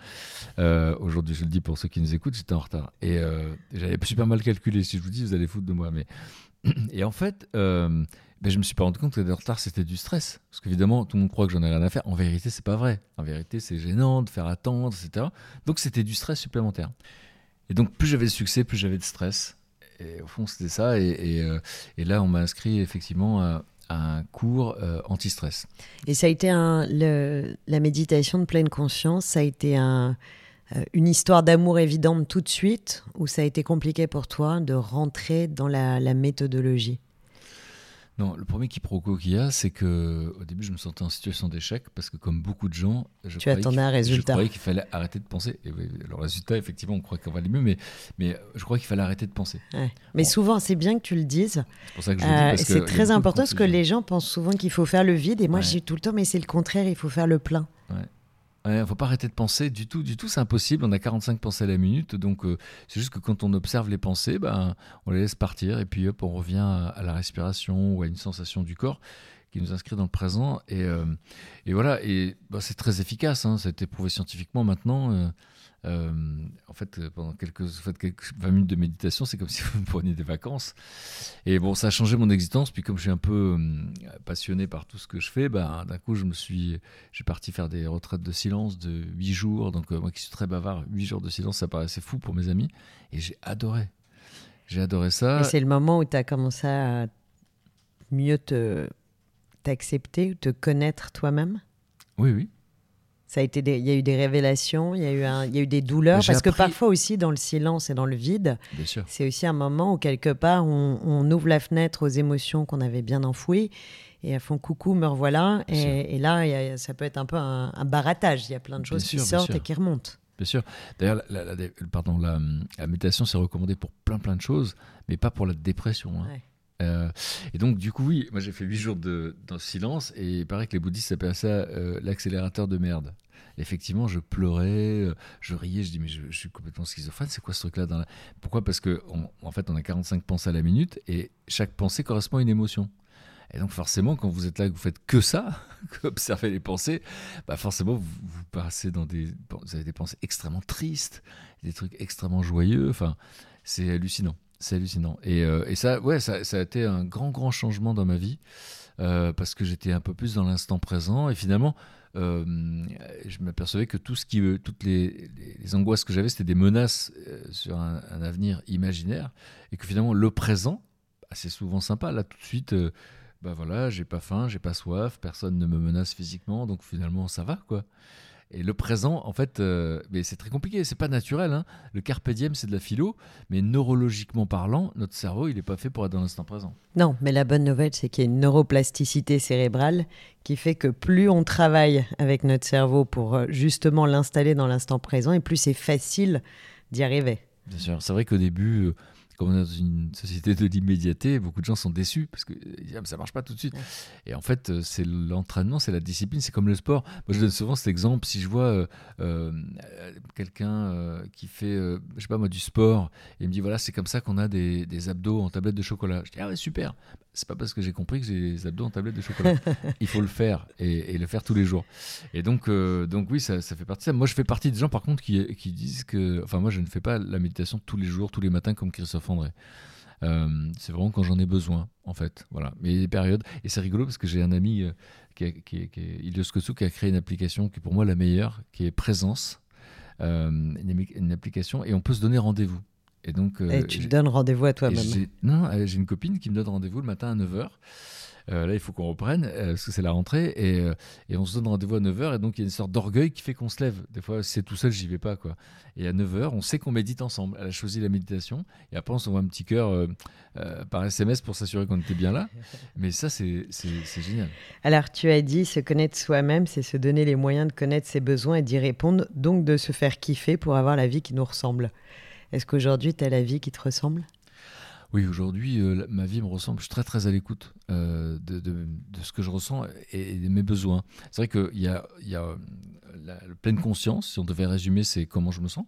Aujourd'hui, je le dis pour ceux qui nous écoutent, j'étais en retard. Et j'avais super mal calculé. Si je vous dis, vous allez foutre de moi. Mais et en fait, euh, ben, je me suis pas rendu compte que d'être retard, c'était du stress. Parce qu'évidemment, tout le monde croit que j'en ai rien à faire. En vérité, c'est pas vrai. En vérité, c'est gênant de faire attendre, etc. Donc, c'était du stress supplémentaire. Et donc, plus j'avais de succès, plus j'avais de stress. Et au fond, c'était ça. Et, euh, là, on m'a inscrit effectivement à, un cours euh, anti-stress. Et ça a été la méditation de pleine conscience, ça a été euh, une histoire d'amour évidente tout de suite ou ça a été compliqué pour toi de rentrer dans la, méthodologie? Non, le premier quiproquo qu'il y a, c'est que au début, je me sentais en situation d'échec parce que, comme beaucoup de gens, je tu attendais un résultat. Je croyais qu'il fallait arrêter de penser. Et le résultat, effectivement, on croit qu'on va aller mieux, mais, mais je crois qu'il fallait arrêter de penser. Mais souvent, c'est bien que tu le dises. C'est pour ça que je le dis. c'est très important parce que les gens pensent souvent qu'il faut faire le vide, et moi, je dis tout le temps, mais c'est le contraire, il faut faire le plein. Ouais. Il ne faut pas arrêter de penser du tout, du tout, c'est impossible. On a 45 pensées à la minute, donc euh, c'est juste que quand on observe les pensées, ben, on les laisse partir et puis hop, on revient à, la respiration ou à une sensation du corps qui nous inscrit dans le présent. Et, euh, et voilà, et ben, c'est très efficace, hein, ça a été prouvé scientifiquement maintenant. Euh, euh, en fait, euh, pendant quelques, quelques 20 minutes de méditation, c'est comme si vous preniez des vacances. Et bon, ça a changé mon existence. Puis comme je suis un peu euh, passionné par tout ce que je fais, bah, d'un coup, je me suis, j'ai parti faire des retraites de silence de 8 jours. Donc moi qui suis très bavard, 8 jours de silence, ça paraissait fou pour mes amis. Et j'ai adoré. J'ai adoré ça. Et c'est le moment où tu as commencé à mieux te t'accepter ou te connaître toi-même? Oui, oui. Ça a été il y a eu des révélations, il y a eu, il y a eu des douleurs, parce que parfois aussi dans le silence et dans le vide, c'est aussi un moment où quelque part on, ouvre la fenêtre aux émotions qu'on avait bien enfouies et elles font coucou, me revoilà. Et, là, ça peut être un peu un, baratage. Il y a plein de choses qui sortent et qui remontent. Bien sûr. D'ailleurs, la, pardon, la, méditation, c'est recommandé pour plein plein de choses, mais pas pour la dépression. Hein. Euh, et donc, du coup, oui, moi j'ai fait huit jours de, silence et il paraît que les bouddhistes appellent ça euh, l'accélérateur de merde. Effectivement, je pleurais, euh, je riais, je dis, mais je, suis complètement schizophrène, c'est quoi ce truc-là dans Pourquoi? Parce qu'en en fait, on a 45 pensées à la minute et chaque pensée correspond à une émotion. Et donc, forcément, quand vous êtes là, que vous faites que ça, que observer les pensées, bah forcément, vous, vous passez dans des. Des pensées extrêmement tristes, des trucs extrêmement joyeux. Enfin, c'est hallucinant. C'est hallucinant. Et, euh, et ça, ouais, ça, a été un grand, grand changement dans ma vie euh, parce que j'étais un peu plus dans l'instant présent et finalement, je m'apercevais que tout ce qui, toutes les, angoisses que j'avais, c'était des menaces sur un, un, avenir imaginaire et que finalement, le présent, c'est souvent sympa. Là, tout de suite, bah voilà, j'ai pas faim, j'ai pas soif, personne ne me menace physiquement, donc finalement, ça va, quoi. Et le présent, en fait, euh, mais c'est très compliqué, c'est pas naturel. Hein. Le carpe diem, c'est de la philo, mais neurologiquement parlant, notre cerveau, il n'est pas fait pour être dans l'instant présent. Non, mais la bonne nouvelle, c'est qu'il y a une neuroplasticité cérébrale qui fait que plus on travaille avec notre cerveau pour euh, justement l'installer dans l'instant présent, et plus c'est facile d'y arriver. Bien sûr, c'est vrai qu'au début, euh, comme on est dans une société de l'immédiateté, beaucoup de gens sont déçus parce que ah, ça marche pas tout de suite. Et en fait, euh, c'est l'entraînement, c'est la discipline, c'est comme le sport. Moi, je donne souvent cet exemple. Si je vois euh, euh, quelqu'un qui fait, je sais pas moi, du sport, et il me dit voilà, c'est comme ça qu'on a des, des, abdos en tablette de chocolat. Je dis ah ouais, super. C'est pas parce que j'ai compris que j'ai des abdos en tablette de chocolat. il faut le faire et, et, le faire tous les jours. Et donc, donc oui, ça, ça, fait partie de ça. Moi, je fais partie des gens, par contre, qui, qui disent que, enfin, moi, je ne fais pas la méditation tous les jours, tous les matins, comme Christophe euh, c'est vraiment quand j'en ai besoin, en fait. Voilà. Mais il y a des périodes. Et c'est rigolo parce que j'ai un ami euh, qui, est, qui, qui, a créé une application qui est pour moi la meilleure, qui est Présence. Euh, une, application. Et on peut se donner rendez-vous. Et donc. et tu te donnes rendez-vous à toi-même. Non, j'ai une copine qui me donne rendez-vous le matin à 9h. Euh, là, il faut qu'on reprenne, euh, parce que c'est la rentrée, et, euh, et, on se donne rendez-vous à 9h, et donc il y a une sorte d'orgueil qui fait qu'on se lève. Des fois, c'est tout seul, j'y vais pas. quoi. Et à 9h, on sait qu'on médite ensemble. Elle a choisi la méditation, et après, on s'envoie un petit cœur par SMS pour s'assurer qu'on était bien là. Mais ça, c'est génial. Alors, tu as dit, se connaître soi-même, c'est se donner les moyens de connaître ses besoins et d'y répondre, donc de se faire kiffer pour avoir la vie qui nous ressemble. Est-ce qu'aujourd'hui, tu as la vie qui te ressemble? Oui, aujourd'hui, euh, ma vie me ressemble. Je suis très, très à l'écoute euh, de, ce que je ressens et, de mes besoins. C'est vrai qu'il y a, la, pleine conscience, si on devait résumer, c'est comment je me sens.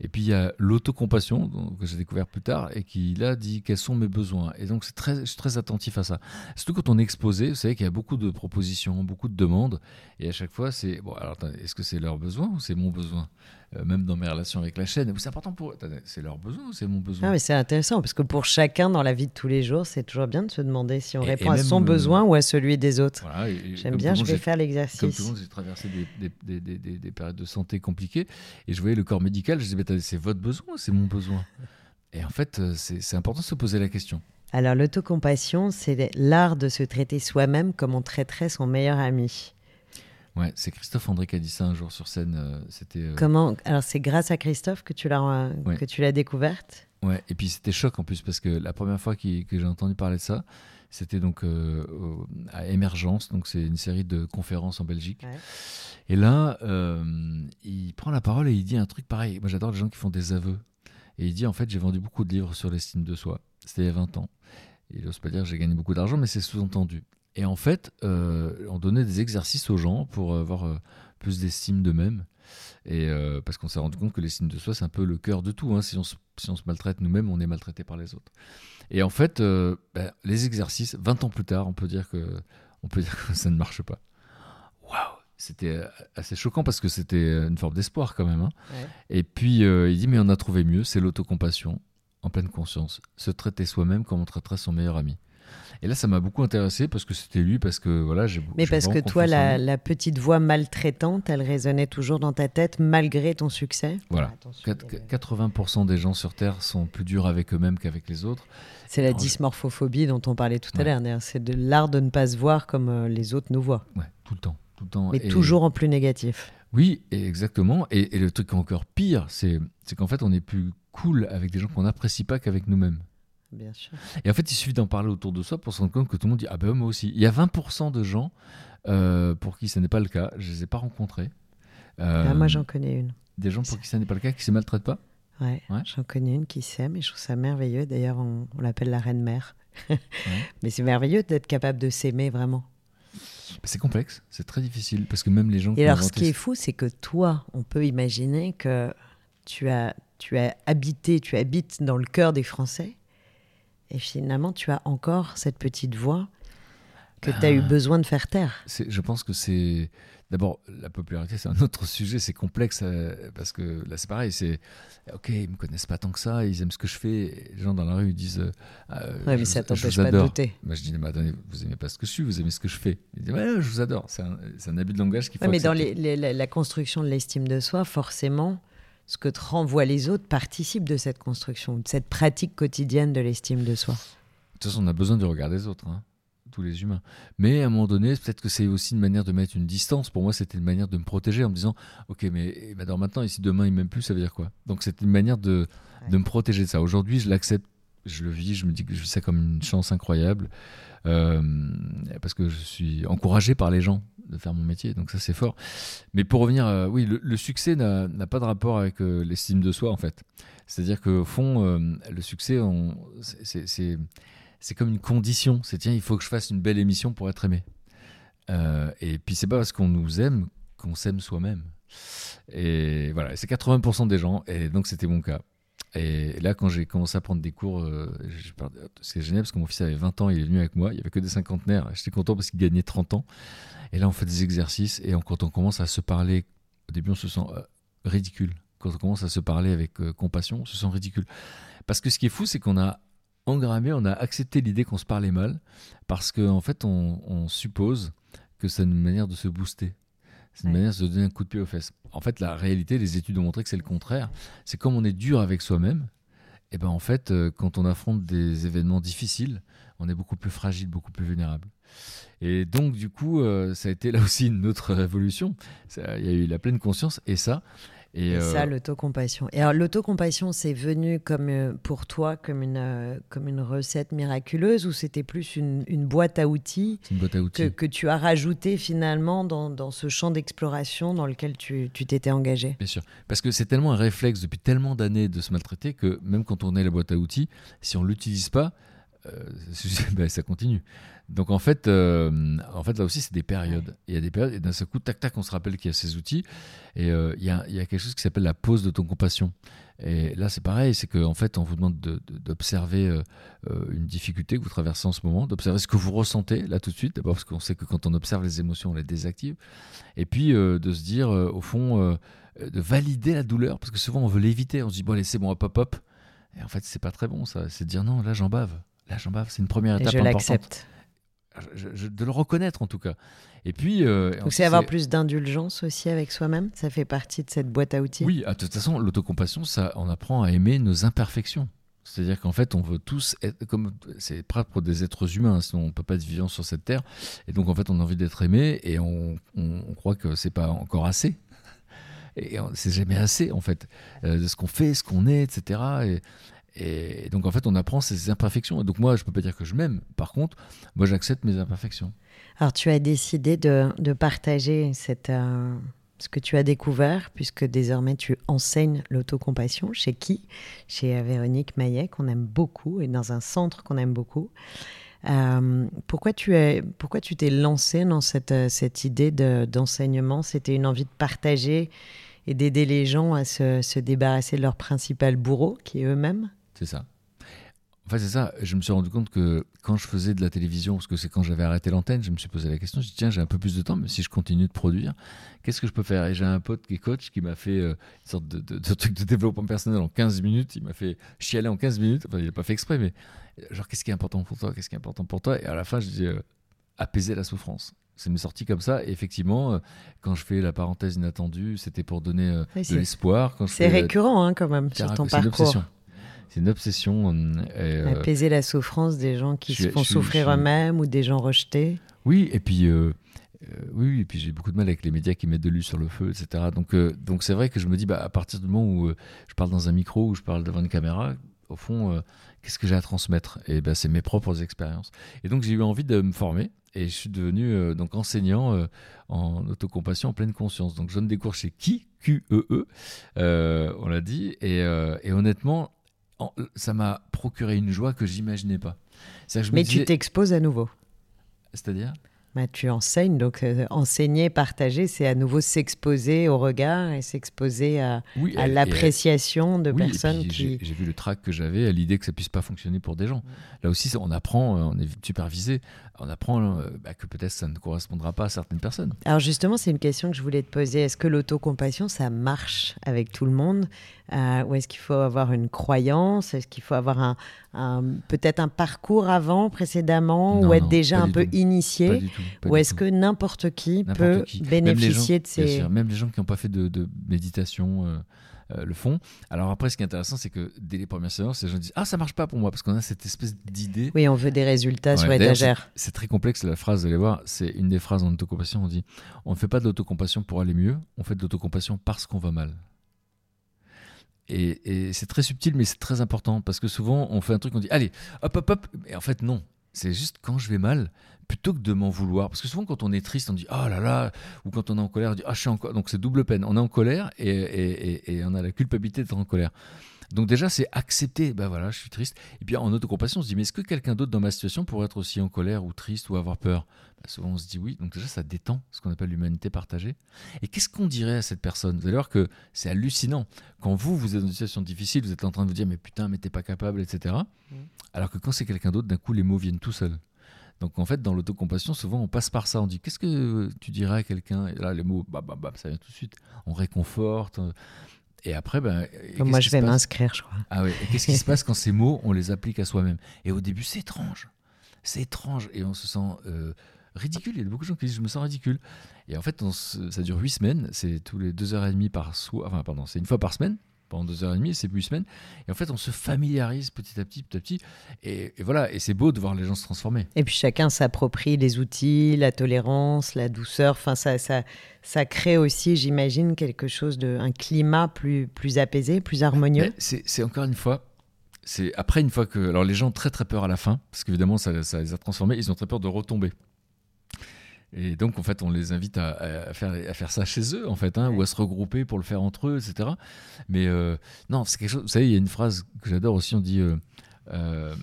Et puis il y a l'autocompassion que j'ai découvert plus tard et qui là dit quels sont mes besoins. Et donc c'est très, je suis très attentif à ça. Surtout quand on est exposé, vous savez qu'il y a beaucoup de propositions, beaucoup de demandes. Et à chaque fois, c'est bon. Alors est-ce que c'est leur besoin ou c'est mon besoin? Même dans mes relations avec la chaîne, c'est important pour c'est leur besoin ou c'est mon besoin? Ah, mais C'est intéressant parce que pour chacun dans la vie de tous les jours, c'est toujours bien de se demander si on répond à son besoin ou à celui des autres. J'aime bien, je vais faire l'exercice. Comme tout le monde, j'ai traversé des, des, des, des, périodes de santé compliquées et je voyais le corps médical. Je disais c'est votre besoin ou c'est mon besoin? Et en fait, euh, c'est important de se poser la question. Alors, l'autocompassion, c'est l'art de se traiter soi-même comme on traiterait son meilleur ami. Ouais, c'est Christophe André qui a dit ça un jour sur scène. Euh, c'était. Euh, Comment Alors, c'est grâce à Christophe que tu l'as que tu l'as découverte? Ouais, et puis c'était choc en plus parce que la première fois que j'ai entendu parler de ça, c'était donc à Émergence, donc c'est une série de conférences en Belgique. Et là, il prend la parole et il dit un truc pareil. Moi, j'adore les gens qui font des aveux. Et il dit en fait, j'ai vendu beaucoup de livres sur l'estime de soi. C'était il y a 20 ans. Il n'ose pas dire j'ai gagné beaucoup d'argent, mais c'est sous-entendu. Et en fait, euh, on donnait des exercices aux gens pour avoir euh, plus d'estime d'eux-mêmes. Et euh, parce qu'on s'est rendu compte que l'estime de soi, c'est un peu le cœur de tout. Hein. Si, on se, si, on se, maltraite nous-mêmes, on est maltraité par les autres. Et en fait, ben, les exercices, 20 ans plus tard, on peut dire que, on peut dire que ça ne marche pas. Waouh c'était assez choquant parce que c'était une forme d'espoir quand même. Hein. Et puis il dit mais on a trouvé mieux, c'est l'autocompassion en pleine conscience, se traiter soi-même comme on traiterait son meilleur ami. Et là, ça m'a beaucoup intéressé parce que c'était lui, parce que voilà, j'ai. Mais parce que toi, la, petite voix maltraitante, elle résonnait toujours dans ta tête malgré ton succès? Voilà. 80% des gens sur Terre sont plus durs avec eux-mêmes qu'avec les autres. C'est la dysmorphophobie dont on parlait tout à l'heure. C'est de l'art de ne pas se voir comme euh, les autres nous voient. Ouais, tout le temps, tout le temps. Mais toujours en plus négatif. Oui, exactement. Et, et le truc encore pire, c'est qu'en fait, on est plus cool avec des gens qu'on n'apprécie pas qu'avec nous-mêmes. Bien sûr. Et en fait, il suffit d'en parler autour de soi pour se rendre compte que tout le monde dit Ah ben moi aussi. Il y a 20% de gens euh, pour qui ce n'est pas le cas. Je ne les ai pas rencontrés. Ah, moi, j'en connais une. Des gens pour qui ce n'est pas le cas, qui ne se maltraitent pas? Ouais, j'en connais une qui s'aime et je trouve ça merveilleux. D'ailleurs, on, l'appelle la reine mère. Mais c'est merveilleux d'être capable de s'aimer vraiment. C'est complexe, c'est très difficile parce que même les gens. Et alors, ce qui est fou, c'est que toi, on peut imaginer que tu as, tu as habité, tu habites dans le cœur des Français et finalement, tu as encore cette petite voix que tu as eu ah. besoin de faire taire. Je pense que c'est D'abord, la popularité, c'est un autre sujet, c'est complexe euh, parce que là, c'est pareil. C'est ok, ils me connaissent pas tant que ça, ils aiment ce que je fais. Les gens dans la rue ils disent. Euh, euh mais ça t'empêche pas de douter. Moi, je dis mais attendez, vous aimez pas ce que je suis, vous aimez ce que je fais. Ils disent ouais, je vous adore. C'est un, un, abus de langage qu'il faut. mais dans la construction de l'estime de soi, forcément, ce que te renvoient les autres participe de cette construction, de cette pratique quotidienne de l'estime de soi. De toute façon, on a besoin du regard des autres. Hein tous les humains. Mais à un moment donné, peut-être que c'est aussi une manière de mettre une distance. Pour moi, c'était une manière de me protéger en me disant Ok, mais alors maintenant, ici, demain, il m'aime plus, ça veut dire quoi? Donc, c'était une manière de, de me protéger de ça. Aujourd'hui, je l'accepte, je le vis, je me dis que je vis ça comme une chance incroyable. Euh, parce que je suis encouragé par les gens de faire mon métier, donc ça c'est fort. Mais pour revenir, euh, oui, le, succès n'a pas de rapport avec euh, l'estime de soi en fait. C'est-à-dire qu'au fond, le succès, c'est comme une condition. C'est tiens, il faut que je fasse une belle émission pour être aimé. Et puis c'est pas parce qu'on nous aime qu'on s'aime soi-même. Et voilà, c'est 80% des gens. Et donc c'était mon cas. Et là, quand j'ai commencé à prendre des cours, euh, c'est génial parce que mon fils avait 20 ans, il est venu avec moi, il n'y avait que des cinquantenaires. J'étais content parce qu'il gagnait 30 ans. Et là, on fait des exercices et quand on commence à se parler, au début, on se sent euh, ridicule. Quand on commence à se parler avec compassion, on se sent ridicule. Parce que ce qui est fou, c'est qu'on a engrammé, on a accepté l'idée qu'on se parlait mal, parce qu'en en fait, on, suppose que c'est une manière de se booster. C'est une manière de se donner un coup de pied aux fesses. En fait, la réalité, les études ont montré que c'est le contraire. C'est comme on est dur avec soi-même, et ben en fait, euh, quand on affronte des événements difficiles, on est beaucoup plus fragile, beaucoup plus vulnérable. Et donc, du coup, euh, ça a été là aussi une autre révolution. Il y a eu la pleine conscience, et ça, et, ça, euh, l'autocompassion. Et alors, l'autocompassion, c'est venu comme euh, pour toi comme une, euh, comme une recette miraculeuse ou c'était plus une, une, boîte à outils, une boîte à outils. Que, que, tu as rajouté finalement dans, dans ce champ d'exploration dans lequel tu t'étais engagé Bien sûr. Parce que c'est tellement un réflexe depuis tellement d'années de se maltraiter que même quand on est la boîte à outils, si on ne l'utilise pas, ben, ça continue. Donc en fait, euh, en fait là aussi c'est des périodes. Il y a des périodes et d'un seul coup, tac tac, on se rappelle qu'il y a ces outils et euh, il, y a, il, y a, quelque chose qui s'appelle la pause de ton compassion. Et là c'est pareil, c'est qu'en en fait on vous demande d'observer euh, une difficulté que vous traversez en ce moment, d'observer ce que vous ressentez là tout de suite. D'abord parce qu'on sait que quand on observe les émotions, on les désactive. Et puis de se dire au fond de valider la douleur parce que souvent on veut l'éviter. On se dit bon allez c'est bon hop hop hop. Et en fait c'est pas très bon ça. C'est de dire non là j'en bave. Là j'en bave. C'est une première étape et je l'accepte de le reconnaître en tout cas. Et puis. Euh, Donc c'est avoir plus d'indulgence aussi avec soi-même? Ça fait partie de cette boîte à outils? Oui, de toute façon, l'autocompassion, ça, on apprend à aimer nos imperfections. C'est-à-dire qu'en fait, on veut tous être comme c'est propre des êtres humains, sinon on peut pas être vivant sur cette terre. Et donc en fait, on a envie d'être aimé et on, croit que c'est pas encore assez. Et c'est jamais assez en fait euh, de ce qu'on fait, ce qu'on est, etc. Et, et donc en fait, on apprend ses imperfections. Donc moi, je peux pas dire que je m'aime. Par contre, moi, j'accepte mes imperfections. Alors tu as décidé de, partager euh, ce que tu as découvert, puisque désormais tu enseignes l'autocompassion. Chez qui? Chez Véronique Maillet, qu'on aime beaucoup, et dans un centre qu'on aime beaucoup. Euh, pourquoi tu es, pourquoi tu t'es lancé dans cette, cette idée d'enseignement? C'était une envie de partager et d'aider les gens à se, se débarrasser de leur principal bourreau, qui est eux-mêmes? C'est ça. En fait, c'est ça. Je me suis rendu compte que quand je faisais de la télévision, parce que c'est quand j'avais arrêté l'antenne, je me suis posé la question. Je me dit, tiens, j'ai un peu plus de temps, mais si je continue de produire, qu'est-ce que je peux faire? Et j'ai un pote qui est coach qui m'a fait euh, une sorte de, de, truc de développement personnel en 15 minutes. Il m'a fait chialer en 15 minutes. Enfin, il n'a pas fait exprès, mais genre, qu'est-ce qui est important pour toi? Qu'est-ce qui est important pour toi? Et à la fin, je dis, euh, apaiser la souffrance. C'est m'est sorti comme ça. Et effectivement, euh, quand je fais la parenthèse inattendue, c'était pour donner de l'espoir. C'est récurrent, hein, quand même, sur ton parcours c'est une obsession. Euh, Apaiser la souffrance des gens qui se font souffrir eux-mêmes ou des gens rejetés. Oui, et puis. Euh, euh, oui, et puis j'ai beaucoup de mal avec les médias qui mettent de l'huile sur le feu, etc. Donc, donc c'est vrai que je me dis, bah, à partir du moment où je parle dans un micro, où je parle devant une caméra, au fond, qu'est-ce que j'ai à transmettre? Et ben, c'est mes propres expériences. Et donc j'ai eu envie de me former, et je suis devenu donc enseignant en autocompassion en pleine conscience. Donc je donne des cours chez qui Q-E-E, -E, on l'a dit, et, et honnêtement, ça m'a procuré une joie que j'imaginais pas. Mais tu t'exposes à nouveau. C'est-à-dire? Bah, tu enseignes, donc euh, enseigner, partager, c'est à nouveau s'exposer au regard et s'exposer à, Oui, l'appréciation de Oui, personnes qui... J'ai vu le trac que j'avais à l'idée que ça puisse pas fonctionner pour des gens. Là aussi, on apprend, euh, on est supervisé, on apprend euh, bah, que peut-être ça ne correspondra pas à certaines personnes. Alors justement, c'est une question que je voulais te poser. Est-ce que l'autocompassion, ça marche avec tout le monde Euh, Ou est-ce qu'il faut avoir une croyance? Est-ce qu'il faut avoir un, un- peut-être un parcours avant, précédemment, Non, ou être non, déjà un peu tout. Pas initié du tout. Ou est-ce que n'importe qui peut qui. Gens- bénéficier de ces... sûr, même les gens qui n'ont pas fait de, de méditation euh, euh, le font. Alors après, ce qui est intéressant, c'est que dès les premières séances, les gens disent Ah, ça marche pas pour moi, parce qu'on a cette espèce d'idée. Oui, on veut des résultats sur Ouais, d'ailleurs, étagère. C'est très complexe la phrase, vous allez voir. C'est une des phrases en autocompassion. On dit On ne fait pas de l'autocompassion pour aller mieux, on fait de l'autocompassion parce qu'on va mal. Et, et c'est très subtil, mais c'est très important parce que souvent on fait un truc, on dit Allez, hop, hop, hop. Et en fait, non. C'est juste quand je vais mal, plutôt que de m'en vouloir. Parce que souvent, quand on est triste, on dit Oh là là, ou quand on est en colère, on dit Ah, je suis en colère. Donc c'est double peine. On est en colère et, et- et- et on a la culpabilité d'être en colère. Donc déjà, c'est accepter, ben voilà, je suis triste. Et puis en autocompassion, on se dit, mais est-ce que quelqu'un d'autre dans ma situation pourrait être aussi en colère ou triste ou avoir peur? Ben, Souvent, on se dit oui. Donc déjà, ça détend ce qu'on appelle l'humanité partagée. Et qu'est-ce qu'on dirait à cette personne? Vous allez voir que c'est hallucinant. Quand vous, vous êtes dans une situation difficile, vous êtes en train de vous dire, mais putain, mais t'es pas capable, etc. Alors que quand c'est quelqu'un d'autre, d'un coup, les mots viennent tout seuls. Donc en fait, dans l'autocompassion, souvent on passe par ça. On dit qu'est-ce que tu dirais à quelqu'un? Et là, les mots, bah, bah, bah, ça vient tout de suite. On réconforte. Et après, ben, Moi, je vais m'inscrire, je crois. ah. Et qu'est-ce qui se passe quand ces mots, on les applique à soi-même? Et au début, c'est étrange. C'est étrange. Et on se sent euh, ridicule. Il y a beaucoup de gens qui disent Je me sens ridicule. Et en fait, on se- ça dure huit semaines. C'est tous les deux heures et demie par soir. Enfin, pardon, c'est une fois par semaine. Pendant deux heures et demie, c'est huit semaines. Et en fait, on se familiarise petit à petit, petit à petit. Et, et voilà. Et c'est beau de voir les gens se transformer. Et puis chacun s'approprie les outils, la tolérance, la douceur. Enfin, ça, ça, ça crée aussi, j'imagine, quelque chose de, un climat plus, plus apaisé, plus harmonieux. C'est encore une fois. C'est après une fois que. Alors, les gens ont très très peur à la fin. Parce qu'évidemment, ça, ça les a transformés. Ils ont très peur de retomber. Et donc, en fait, on les invite à, à faire, à faire ça chez eux, en fait, hein, ou à se regrouper pour le faire entre eux, etc. Mais euh, non, c'est quelque chose. Vous savez, il y a une phrase que j'adore aussi. On dit euh, euh,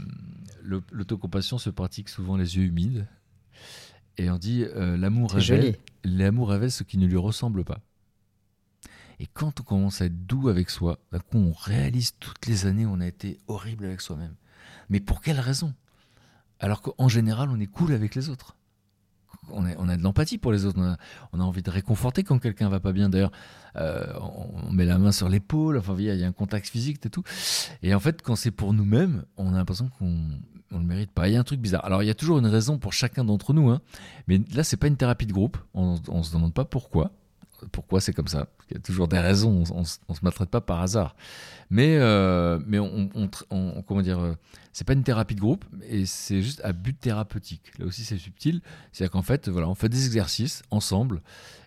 l'autocompassion se pratique souvent les yeux humides. Et on dit l'amour révèle, l'amour révèle ce qui ne lui ressemble pas. Et quand on commence à être doux avec soi, d'un coup, on réalise toutes les années où on a été horrible avec soi-même. Mais pour quelle raison? Alors qu'en général, on est cool avec les autres. On a, de l'empathie pour les autres. On a, envie de réconforter quand quelqu'un va pas bien. D'ailleurs, euh, on, met la main sur l'épaule. Enfin, il y a un contact physique et tout. Et en fait, quand c'est pour nous-mêmes, on a l'impression qu'on on le mérite pas. Il y a un truc bizarre. Alors, il y a toujours une raison pour chacun d'entre nous. hein. Mais là, c'est pas une thérapie de groupe. On, on se demande pas pourquoi pourquoi c'est comme ça. Il y a toujours des raisons, on, on, se- maltraite pas par hasard. Mais, euh, mais on, on- comment dire, euh, c'est pas une thérapie de groupe, et c'est juste à but thérapeutique. Là aussi, c'est subtil. C'est-à-dire qu'en fait, voilà, on fait des exercices ensemble,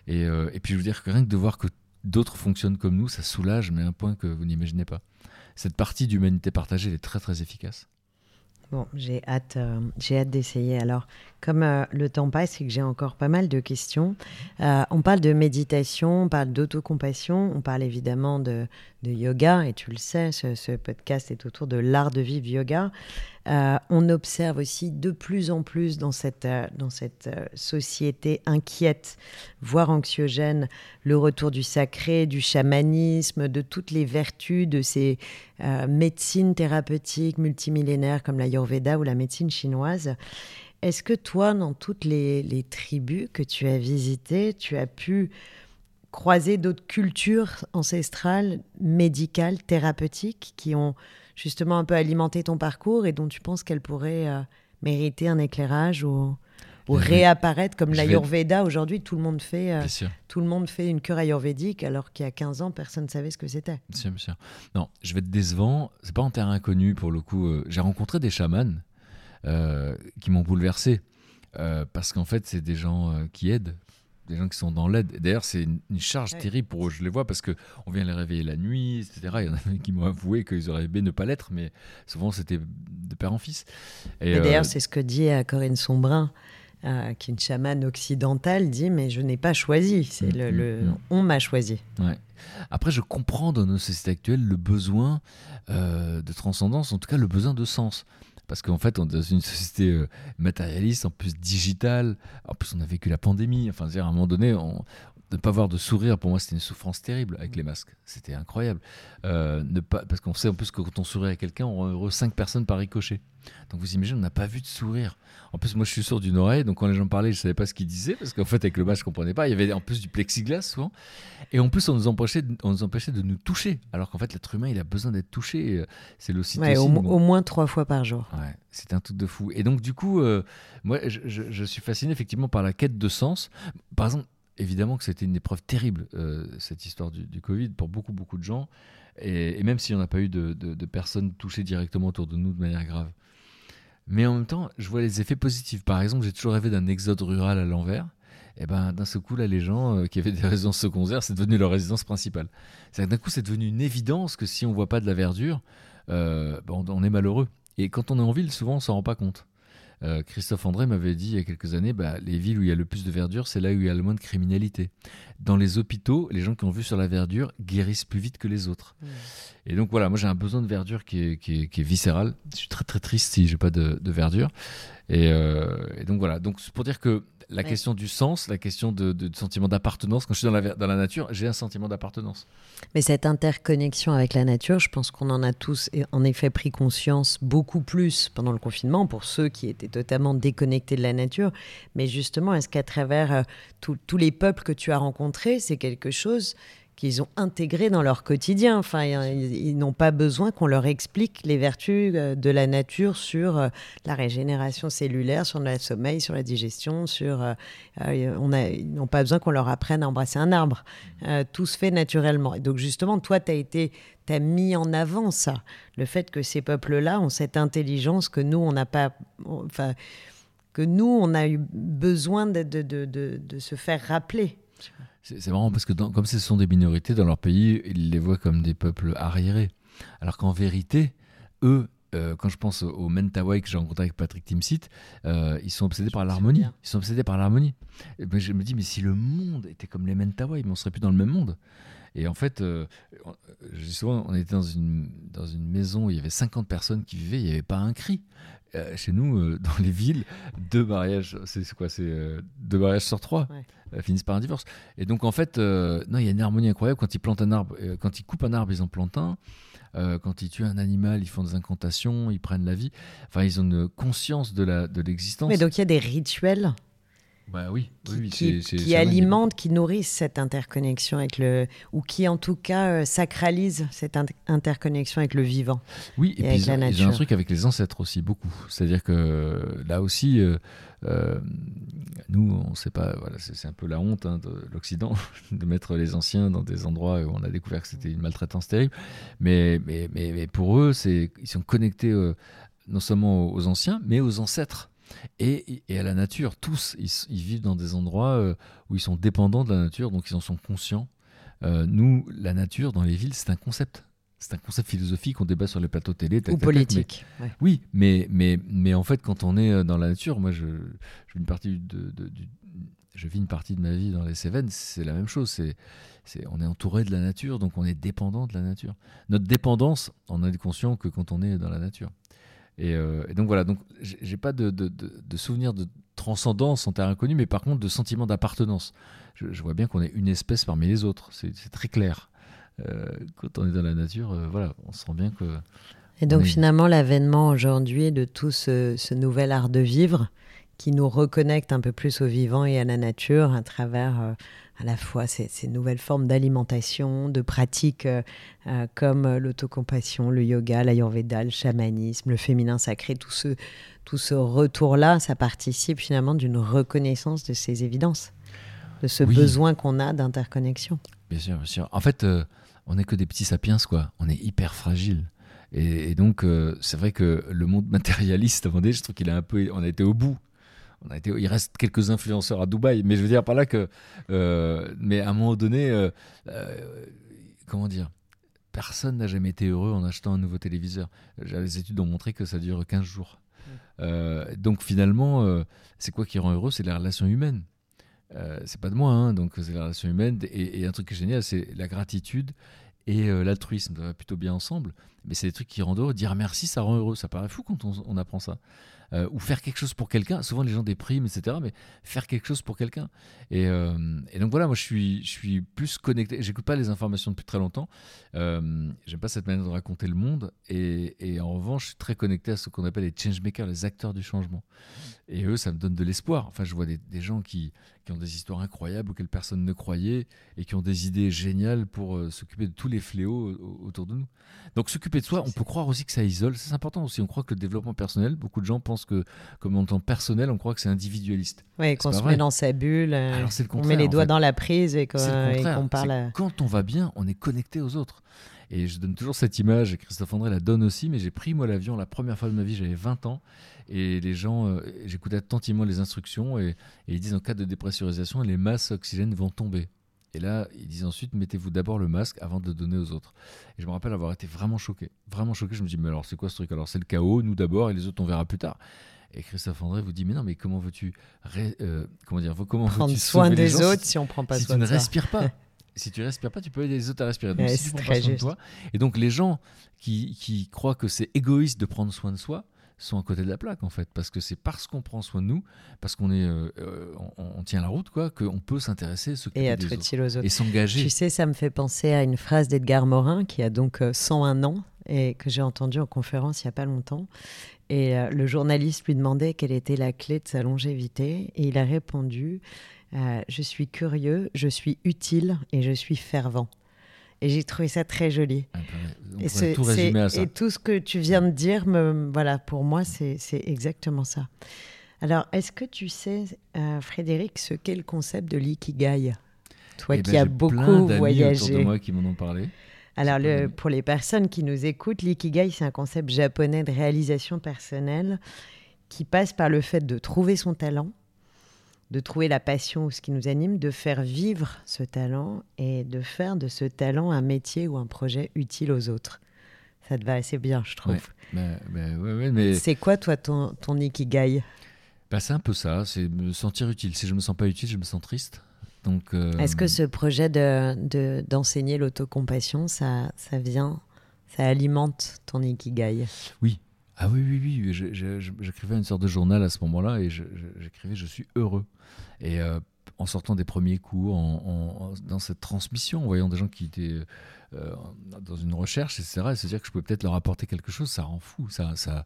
et, euh, et puis je veux dire que rien que de voir que d'autres fonctionnent comme nous, ça soulage, mais à un point que vous n'imaginez pas. Cette partie d'humanité partagée, elle est très très efficace. Bon, j'ai hâte, euh, j'ai hâte d'essayer. Alors, comme euh, le temps passe et que j'ai encore pas mal de questions, euh, on parle de méditation, on parle d'autocompassion, on parle évidemment de, yoga, et tu le sais, ce podcast est autour de l'art de vivre yoga. Euh, on observe aussi de plus en plus dans cette, euh, dans cette euh, société inquiète, voire anxiogène, le retour du sacré, du chamanisme, de toutes les vertus de ces médecines thérapeutiques multimillénaires comme l'Ayurveda ou la médecine chinoise. Est-ce que toi, dans toutes les tribus que tu as visitées, tu as pu croiser d'autres cultures ancestrales, médicales, thérapeutiques, qui ont justement un peu alimenté ton parcours et dont tu penses qu'elles pourraient euh, mériter un éclairage ou, réapparaître comme vais- l'Ayurveda Aujourd'hui, tout le monde fait... euh, tout le monde fait une cure ayurvédique alors qu'il y a 15 ans, personne ne savait ce que c'était. Bien sûr, bien sûr. Non, je vais être décevant. C'est pas en terrain inconnu pour le coup. Euh, J'ai rencontré des chamans qui m'ont bouleversé parce qu'en fait, c'est des gens qui aident, des gens qui sont dans l'aide. D'ailleurs, c'est une, une charge Ouais. terrible pour eux. Je les vois parce que on vient les réveiller la nuit, etc. Il y en a qui m'ont avoué qu'ils auraient aimé ne pas l'être, mais souvent c'était de père en fils. Et, Et euh, d'ailleurs, c'est ce que dit euh, Corinne Sombrin, euh, qui est une chamane occidentale, dit Mais je n'ai pas choisi, c'est Mm, le, mm, le- mm. on m'a choisi. Ouais. Après, je comprends dans nos sociétés actuelles le besoin euh, de transcendance, en tout cas le besoin de sens. Parce qu'en fait, on est dans une société euh, matérialiste, en plus digitale. En plus, on a vécu la pandémie. Enfin, à un moment donné, on, ne pas voir de sourire, pour moi, c'était une souffrance terrible avec les masques. C'était incroyable. Euh, ne pas, parce qu'on sait en plus que quand on sourit à quelqu'un, on rend heureux 5 personnes par ricochet. Donc vous imaginez, on n'a pas vu de sourire. En plus, moi, je suis sourd d'une oreille, donc quand les gens parlaient, je ne savais pas ce qu'ils disaient, parce qu'en fait, avec le masque, je ne comprenais pas. Il y avait en plus du plexiglas souvent. Et en plus, on nous empêchait, on nous empêchait de nous toucher. Alors qu'en fait, l'être humain, il a besoin d'être touché. C'est l'ocytocine. Ouais, au, moins trois fois par jour. Ouais, c'est un truc de fou. Et donc, du coup, euh, moi, je, je suis fasciné effectivement par la quête de sens. Par exemple, évidemment que c'était une épreuve terrible, euh, cette histoire du, Covid, pour beaucoup, beaucoup de gens. Et, même s'il n'y en a pas eu de, personnes touchées directement autour de nous de manière grave. Mais en même temps, je vois les effets positifs. Par exemple, j'ai toujours rêvé d'un exode rural à l'envers. Et ben d'un seul coup, là, les gens euh, qui avaient des résidences secondaires, c'est devenu leur résidence principale. D'un coup, c'est devenu une évidence que si on voit pas de la verdure, euh, ben, on, est malheureux. Et quand on est en ville, souvent, on s'en rend pas compte. Euh, Christophe André m'avait dit il y a quelques années, bah, les villes où il y a le plus de verdure, c'est là où il y a le moins de criminalité. Dans les hôpitaux, les gens qui ont vu sur la verdure guérissent plus vite que les autres. Mmh. Et donc voilà, moi j'ai un besoin de verdure qui est, qui est, viscéral. Je suis très très triste si j'ai pas de, verdure. Et, euh, et, donc voilà, donc pour dire que la question du sens, la question de, sentiment d'appartenance. Quand je suis dans la, dans la nature, j'ai un sentiment d'appartenance. Mais cette interconnexion avec la nature, je pense qu'on en a tous en effet pris conscience beaucoup plus pendant le confinement pour ceux qui étaient totalement déconnectés de la nature. Mais justement, est-ce qu'à travers euh, tous les peuples que tu as rencontrés, c'est quelque chose qu'ils ont intégré dans leur quotidien. Enfin, ils, n'ont pas besoin qu'on leur explique les vertus euh, de la nature sur euh, la régénération cellulaire, sur le sommeil, sur la digestion, sur. Euh, on a, ils n'ont pas besoin qu'on leur apprenne à embrasser un arbre. tout se fait naturellement. Et donc justement, toi, tu as été, as mis en avant ça, le fait que ces peuples-là ont cette intelligence que nous, on n'a pas. Enfin, que nous, on a eu besoin de, de, de, de se faire rappeler. C'est marrant parce que comme ce sont des minorités dans leur pays, ils les voient comme des peuples arriérés. Alors qu'en vérité, eux, euh, quand je pense aux Mentawai que j'ai rencontrés avec Patrick Timsit, euh, ils sont obsédés par l'harmonie. Ils sont obsédés par l'harmonie. Ben, je me dis, mais si le monde était comme les Mentawai, on serait plus dans le même monde. Et en fait, euh, souvent, on était dans une, dans une maison où il y avait 50 personnes qui vivaient, il n'y avait pas un cri. Euh, chez nous, euh, dans les villes, deux mariages, c'est quoi C'est euh, deux mariages sur trois finissent par un divorce. Et donc en fait, non, il y a une harmonie incroyable quand ils plantent un arbre, quand ils coupent un arbre, ils en plantent un. quand ils tuent un animal, ils font des incantations, ils prennent la vie. Enfin, ils ont une conscience de la de l'existence. Mais donc il y a des rituels bah oui, qui, qui, alimentent, qui nourrissent cette interconnexion avec le, ou qui en tout cas euh, sacralisent cette interconnexion avec le vivant. Oui, et, puis avec ils, ont un truc avec les ancêtres aussi beaucoup. C'est-à-dire que là aussi, euh, euh, nous, on ne sait pas. Voilà, c'est un peu la honte hein, de l'Occident de mettre les anciens dans des endroits où on a découvert que c'était une maltraitance terrible. Mais, mais, mais, mais pour eux, ils sont connectés non seulement aux anciens, mais aux ancêtres et, à la nature. Tous, ils, vivent dans des endroits euh, où ils sont dépendants de la nature, donc ils en sont conscients. Euh, nous, la nature dans les villes, c'est un concept. C'est un concept philosophique, on débat sur les plateaux télé. Ou politique. Oui, mais, mais, mais en fait, quand on est euh, dans la nature, moi, je, je, une partie de, je vis une partie de ma vie dans les Cévennes, c'est la même chose. C'est, c'est, on est entouré de la nature, donc on est dépendant de la nature. Notre dépendance, on est conscient que quand on est dans la nature. Euh, et, donc voilà, donc j'ai pas de, de, de, souvenir de transcendance en terre inconnue, mais par contre de sentiment d'appartenance. Je, vois bien qu'on est une espèce parmi les autres, c'est très clair. Euh, quand on est dans la nature, euh, voilà, on sent bien que. Et donc finalement, l'avènement aujourd'hui de tout ce, ce, nouvel art de vivre qui nous reconnecte un peu plus au vivant et à la nature à travers à la fois ces, nouvelles formes d'alimentation, de pratiques euh, euh, comme l'autocompassion, le yoga, l'ayurveda, le chamanisme, le féminin sacré, tout ce, tout ce retour-là, ça participe finalement d'une reconnaissance de ces évidences, de ce besoin qu'on a d'interconnexion. Bien sûr, bien sûr. En fait, euh, on n'est que des petits sapiens, quoi. On est hyper fragile. Et, donc, c'est vrai que le monde matérialiste, à un moment donné, je trouve qu'il a un peu, on a été au bout on a été, il reste quelques influenceurs à Dubaï, mais je veux dire par là que, euh, mais à un moment donné, euh, euh, comment dire, personne n'a jamais été heureux en achetant un nouveau téléviseur. Les études ont montré que ça dure 15 jours. donc finalement, c'est quoi qui rend heureux? C'est la relation humaine. c'est pas de moi, hein, donc c'est la relation humaine. Et, et, un truc génial, c'est la gratitude et l'altruisme ça va plutôt bien ensemble. Mais c'est des trucs qui rendent heureux. Dire merci, ça rend heureux. Ça paraît fou quand on, apprend ça. Euh, ou faire quelque chose pour quelqu'un. Souvent, les gens dépriment, etc. Mais faire quelque chose pour quelqu'un. Et, euh, et donc voilà, moi, je suis, je suis plus connecté. J'écoute pas les informations depuis très longtemps. Euh, J'aime pas cette manière de raconter le monde. Et, et, en revanche, je suis très connecté à ce qu'on appelle les changemakers, les acteurs du changement. Et eux, ça me donne de l'espoir. Enfin, je vois des, des gens qui, qui, ont des histoires incroyables auxquelles personne ne croyait et qui ont des idées géniales pour euh, s'occuper de tous les fléaux autour de nous. Donc, s'occuper de soi, on peut croire aussi que ça isole. C'est important aussi. On croit que le développement personnel, beaucoup de gens pensent que, comme on entend personnel, on croit que c'est individualiste. Oui, qu'on se met dans sa bulle, Alors, le on met les doigts dans la prise et qu'on parle. Quand on va bien, on est connecté aux autres. Et je donne toujours cette image, et Christophe André la donne aussi, mais j'ai pris moi l'avion la première fois de ma vie, j'avais 20 ans, et les gens, euh, j'écoutais attentivement les instructions, et, et, ils disent en cas de dépressurisation, les masses oxygène vont tomber. Et là, ils disent ensuite, mettez-vous d'abord le masque avant de le donner aux autres. Et je me rappelle avoir été vraiment choqué, vraiment choqué. Je me dis, mais alors c'est quoi ce truc? Alors c'est le chaos, nous d'abord, et les autres on verra plus tard. Et Christophe André vous dit mais non mais comment veux-tu euh, comment dire comment prendre soin des autres si, si on prend pas si soin tu de ne respires pas si tu respires pas tu peux aider les autres à respirer donc si tu prends pas soin de toi et donc les gens qui, qui croient que c'est égoïste de prendre soin de soi sont à côté de la plaque en fait parce que c'est parce qu'on prend soin de nous parce qu'on est euh, on, on, tient la route quoi qu'on peut s'intéresser et être utile aux autres et s'engager. Tu sais ça me fait penser à une phrase d'Edgar Morin qui a donc 101 ans et que j'ai entendu en conférence il y a pas longtemps. Et euh, le journaliste lui demandait quelle était la clé de sa longévité et il a répondu euh, je suis curieux je suis utile et je suis fervent et j'ai trouvé ça très joli. Ah, et, tout résumer à ça. et tout ce que tu viens de dire, me, voilà, pour moi, c'est exactement ça. Alors, est-ce que tu sais, euh, Frédéric, ce qu'est le concept de l'ikigai? Toi eh qui ben, as beaucoup voyagé. Autour de moi qui m'en ont parlé. Alors, le, pour les personnes qui nous écoutent, l'ikigai, c'est un concept japonais de réalisation personnelle qui passe par le fait de trouver son talent, de trouver la passion ou ce qui nous anime, de faire vivre ce talent et de faire de ce talent un métier ou un projet utile aux autres. Ça te va assez bien, je trouve. Ouais, bah, bah, ouais, mais... C'est quoi, toi, ton, ton ikigai? Bah, C'est un peu ça, c'est me sentir utile. Si je me sens pas utile, je me sens triste. Donc, euh... Est-ce que ce projet de, d'enseigner l'autocompassion, ça, ça vient, ça alimente ton ikigai? Oui, ah oui, oui, oui. J'écrivais une sorte de journal à ce moment-là et j'écrivais je, suis heureux. Et euh, en sortant des premiers cours, en, dans cette transmission, en voyant des gens qui étaient euh, dans une recherche, etc., et se dire que je pouvais peut-être leur apporter quelque chose, ça rend fou. Ça, ça,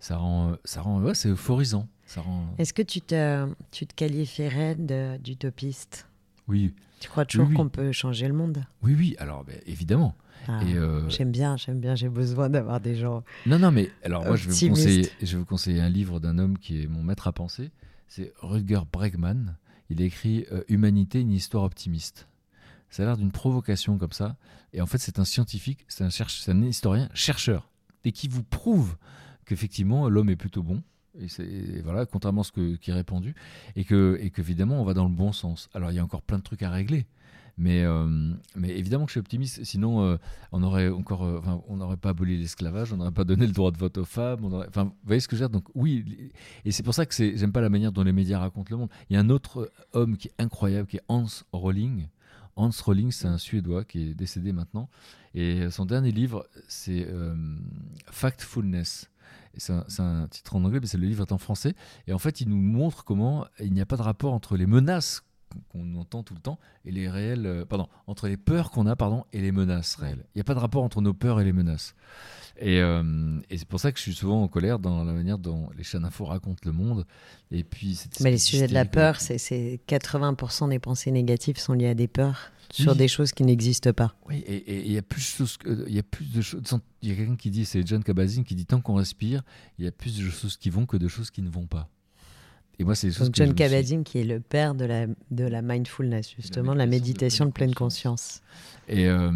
ça rend, ça rend ouais, c'est euphorisant. Rend... Est-ce que tu te, tu te qualifierais d'utopiste? Oui. Tu crois toujours oui, oui. qu'on peut changer le monde? Oui, oui. Alors, ben, évidemment. Ah, euh... J'aime bien, j'aime bien, j'ai besoin d'avoir des gens. Non, non, mais alors moi, je vais, vous conseiller, je vais vous conseiller un livre d'un homme qui est mon maître à penser. C'est Rutger Bregman. Il écrit euh, Humanité, une histoire optimiste. Ça a l'air d'une provocation comme ça. Et en fait, c'est un scientifique, c'est un, historien, chercheur, et qui vous prouve qu'effectivement, l'homme est plutôt bon. Et, voilà, contrairement à ce qui est répandu, et que, et qu'évidemment, on va dans le bon sens. Alors, il y a encore plein de trucs à régler. Mais, euh, mais évidemment que je suis optimiste, sinon euh, on aurait euh, n'aurait pas aboli l'esclavage, on n'aurait pas donné le droit de vote aux femmes. Vous voyez ce que je veux dire? Donc oui, et c'est pour ça que j'aime pas la manière dont les médias racontent le monde. Il y a un autre homme qui est incroyable, qui est Hans Rolling. Hans Rolling, c'est un Suédois qui est décédé maintenant, et son dernier livre, c'est Factfulness. C'est un, un, titre en anglais, mais c'est le livre est en français. Et en fait, il nous montre comment il n'y a pas de rapport entre les menaces qu'on entend tout le temps et les réels euh, pardon entre les peurs qu'on a pardon et les menaces réelles il n'y a pas de rapport entre nos peurs et les menaces et, euh, et c'est pour ça que je suis souvent en colère dans la manière dont les chaînes info racontent le monde et puis mais les sujets de la peur c'est 80% des pensées négatives sont liées à des peurs sur oui. des choses qui n'existent pas. Oui, et il y a plus de choses, il y a plus de choses. Il y a quelqu'un qui dit, c'est John Kabat-Zinn qui dit tant qu'on respire, il y a plus de choses qui vont que de choses qui ne vont pas. Et moi, c'est Donc John Kabat-Zinn, qui est le père de la, de la mindfulness, justement, la méditation, de pleine, de pleine conscience. Et, euh,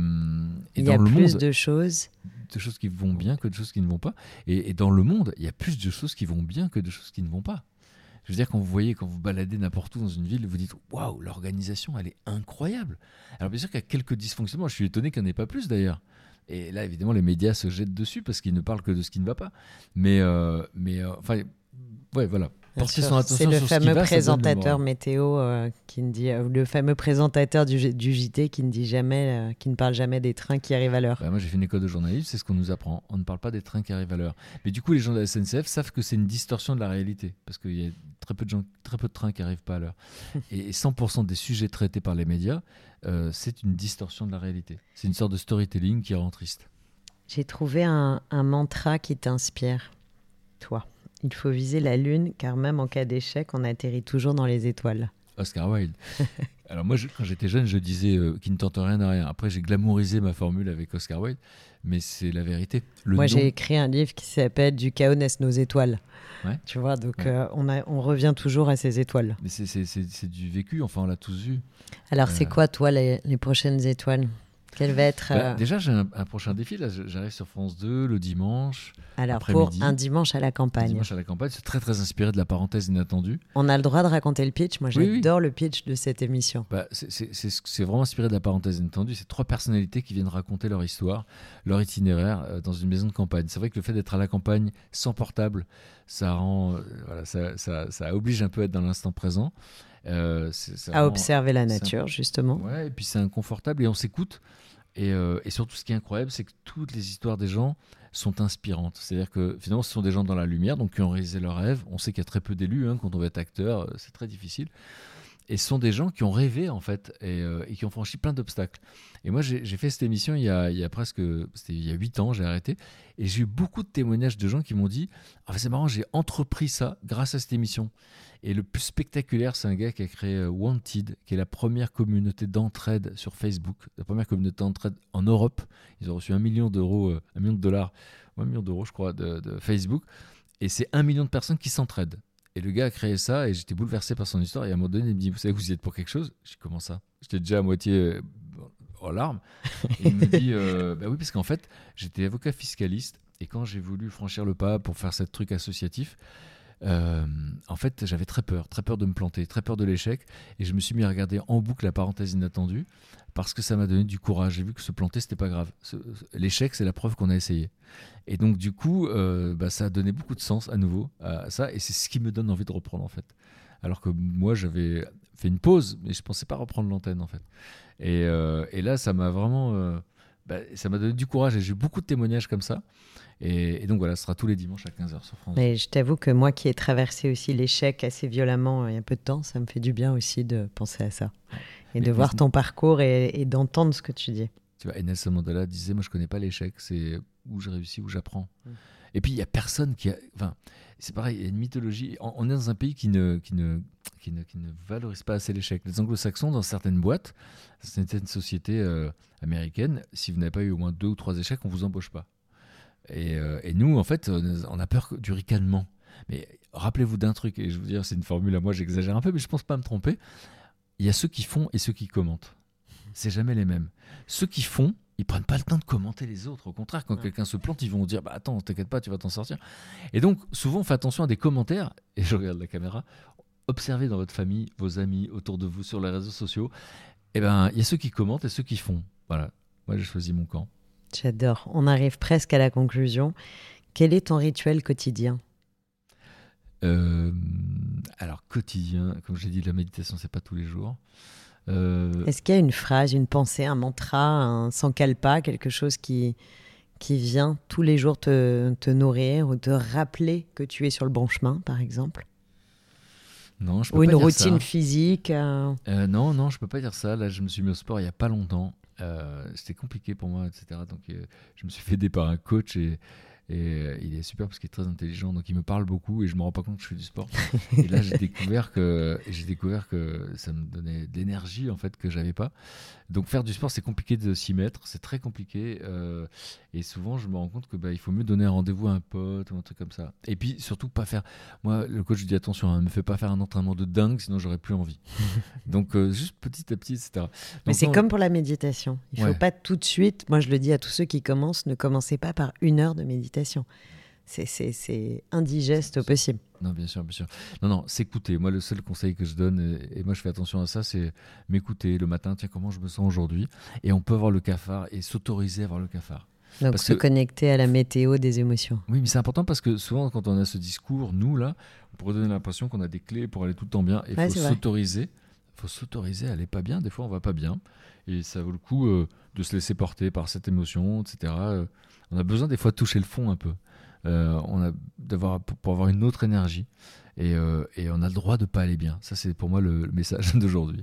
et il dans y a le plus monde, de choses. De choses qui vont bien que de choses qui ne vont pas. Et, et, dans le monde, il y a plus de choses qui vont bien que de choses qui ne vont pas. Je veux dire, quand vous voyez, quand vous baladez n'importe où dans une ville, vous dites Waouh, l'organisation, elle est incroyable. Alors, bien sûr qu'il y a quelques dysfonctionnements. Je suis étonné qu'il n'y en ait pas plus d'ailleurs. Et là, évidemment, les médias se jettent dessus parce qu'ils ne parlent que de ce qui ne va pas. Mais, euh, mais euh, enfin, ouais, voilà. Porter son attention C'est le fameux va, présentateur moral. météo euh, qui ne dit, euh, le fameux présentateur du, JT qui ne dit jamais, euh, qui ne parle jamais des trains qui arrivent à l'heure. Bah, moi, j'ai fait une école de journalisme, c'est ce qu'on nous apprend. On ne parle pas des trains qui arrivent à l'heure. Mais du coup, les gens de la SNCF savent que c'est une distorsion de la réalité, parce qu'il y a très peu de gens, très peu de trains qui arrivent pas à l'heure. Et 100% des sujets traités par les médias, euh, c'est une distorsion de la réalité. C'est une sorte de storytelling qui rend triste. J'ai trouvé un, un mantra qui t'inspire, toi. Il faut viser la lune, car même en cas d'échec, on atterrit toujours dans les étoiles. Oscar Wilde. Alors moi, je- quand j'étais jeune, je disais euh, qu'il ne tente rien à rien. Après, j'ai glamourisé ma formule avec Oscar Wilde, mais c'est la vérité. Le Moi, nom- j'ai écrit un livre qui s'appelle Du chaos naissent nos étoiles. Ouais. Tu vois, donc Ouais. euh, on, a, on revient toujours à ces étoiles. Mais c'est- du vécu, enfin, on l'a tous vu. Alors, c'est Euh. quoi, toi, les, les prochaines étoiles? Quelle va être. Bah, euh, déjà, j'ai un, un prochain défi. Là, j'arrive sur France 2 le dimanche. alors, pour un dimanche à la un campagne, dimanche à la campagne. C'est très, très inspiré de la parenthèse inattendue. on a le droit de raconter le pitch. Moi, Oui, oui. j'adore le pitch de cette émission. Bah, c'est vraiment inspiré de la parenthèse inattendue. C'est trois personnalités qui viennent raconter leur histoire, leur itinéraire euh, dans une maison de campagne. C'est vrai que le fait d'être à la campagne sans portable, ça rend, euh, voilà, ça, ça- ça oblige un peu à être dans l'instant présent. Euh, À observer la nature, justement. Ouais, et puis c'est inconfortable et on s'écoute. Et, euh, et surtout, ce qui est incroyable, c'est que toutes les histoires des gens sont inspirantes. C'est-à-dire que finalement, ce sont des gens dans la lumière, donc qui ont réalisé leurs rêves. On sait qu'il y a très peu d'élus hein, quand on veut être acteur, euh, c'est très difficile. Et ce sont des gens qui ont rêvé, en fait, et, euh, et qui ont franchi plein d'obstacles. Et moi, j'ai j'ai fait cette émission il y a, il y a presque, c'était il y a 8 ans, j'ai arrêté. Et j'ai eu beaucoup de témoignages de gens qui m'ont dit Ah, c'est marrant, j'ai entrepris ça grâce à cette émission. Et le plus spectaculaire, c'est un gars qui a créé euh, Wanted, qui est la première communauté d'entraide sur Facebook, la première communauté d'entraide en Europe. Ils ont reçu un million d'euros, euh, un million de dollars, un million d'euros, je crois, de, de Facebook. Et c'est un million de personnes qui s'entraident. Et le gars a créé ça et j'étais bouleversé par son histoire. Et à un moment donné, il me dit Vous savez, vous y êtes pour quelque chose? Je dis Comment ça? J'étais déjà à moitié euh, en larmes. Et il me dit euh, Bah oui, parce qu'en fait, j'étais avocat fiscaliste. Et quand j'ai voulu franchir le pas pour faire ce truc associatif, euh, en fait, j'avais très peur, très peur de me planter, très peur de l'échec. Et je me suis mis à regarder en boucle la parenthèse inattendue parce que ça m'a donné du courage. J'ai vu que se planter, c'était pas grave. L'échec, c'est la preuve qu'on a essayé. Et donc, du coup, euh, bah, ça a donné beaucoup de sens à nouveau à ça. Et c'est ce qui me donne envie de reprendre, en fait. Alors que moi, j'avais fait une pause, mais je pensais pas reprendre l'antenne, en fait. Et, euh, et là, ça m'a vraiment. Bah, ça m'a donné du courage et j'ai eu beaucoup de témoignages comme ça. Et, et donc voilà, ce sera tous les dimanches à 15h sur France. Mais je t'avoue que moi qui ai traversé aussi l'échec assez violemment euh, il y a peu de temps, ça me fait du bien aussi de penser à ça. Et Mais- de voir ton parcours et, et d'entendre ce que tu dis. Tu vois, et Nelson Mandela disait Moi, je connais pas l'échec, c'est où je réussis, où j'apprends. Mm. Et puis, il y a personne qui a. Enfin, c'est pareil, il y a une mythologie. On, est dans un pays qui ne, qui ne, qui ne, qui ne valorise pas assez l'échec. Les anglo-saxons, dans certaines boîtes, certaines sociétés euh, américaines, si vous n'avez pas eu au moins deux ou trois échecs, on vous embauche pas. Et, euh, et nous, en fait, on a peur du ricanement. Mais rappelez-vous d'un truc, et je veux dire, c'est une formule à moi, j'exagère un peu, mais je pense pas me tromper. Il y a ceux qui font et ceux qui commentent. C'est jamais les mêmes. Ceux qui font, ils prennent pas le temps de commenter les autres. Au contraire, quand Ouais. quelqu'un se plante, ils vont dire bah attends, t'inquiète pas, tu vas t'en sortir. Et donc souvent, on fait attention à des commentaires. Et je regarde la caméra. Observez dans votre famille, vos amis, autour de vous, sur les réseaux sociaux. Eh ben, il y a ceux qui commentent et ceux qui font. Voilà. Moi, j'ai choisi mon camp. J'adore. On arrive presque à la conclusion. Quel est ton rituel quotidien? Euh, alors quotidien, comme j'ai dit, la méditation, c'est pas tous les jours. Euh, Est-ce qu'il y a une phrase, une pensée, un mantra, un sankalpa, quelque chose qui, qui vient tous les jours te, te nourrir ou te rappeler que tu es sur le bon chemin, par exemple? Non, je peux Ou pas une dire routine ça. physique euh, Euh, non, non, je peux pas dire ça. Là, je me suis mis au sport il y a pas longtemps. C'était compliqué pour moi, etc. Donc, je me suis fait aider par un coach et, et, euh, il est super parce qu'il est très intelligent. Donc, il me parle beaucoup et je me rends pas compte que je fais du sport. et là, j'ai découvert que j'ai découvert que ça me donnait de l'énergie en fait que j'avais pas. Donc, faire du sport, c'est compliqué de s'y mettre. C'est très compliqué. euh, et souvent, je me rends compte que bah, il faut mieux donner un rendez-vous à un pote ou un truc comme ça. Et puis, surtout, pas faire. Moi, le coach dit attention, hein, ne me fais pas faire un entraînement de dingue, sinon j'aurais plus envie. Donc, euh, juste petit à petit, etc. Mais c'est comme pour la méditation. Il ne Ouais. faut pas tout de suite, moi je le dis à tous ceux qui commencent, ne commencez pas par une heure de méditation. C'est- indigeste au possible. Non, bien sûr, bien sûr. Non, non, s'écouter. Moi, le seul conseil que je donne, et, et moi je fais attention à ça, c'est m'écouter le matin. Tiens, comment je me sens aujourd'hui? Et on peut avoir le cafard et s'autoriser à avoir le cafard. Donc Parce se que- connecter à la météo des émotions. Oui, mais c'est important parce que souvent, quand on a ce discours, nous, là, on pourrait donner l'impression qu'on a des clés pour aller tout le temps bien. Et il Ouais, faut s'autoriser. faut s'autoriser à aller pas bien. Des fois, on va pas bien. Et ça vaut le coup euh, de se laisser porter par cette émotion, etc. Euh, on a besoin des fois de toucher le fond un peu. Euh, on a d'avoir pour, avoir une autre énergie. Et, et on a le droit de pas aller bien. Ça, c'est pour moi le, message d'aujourd'hui.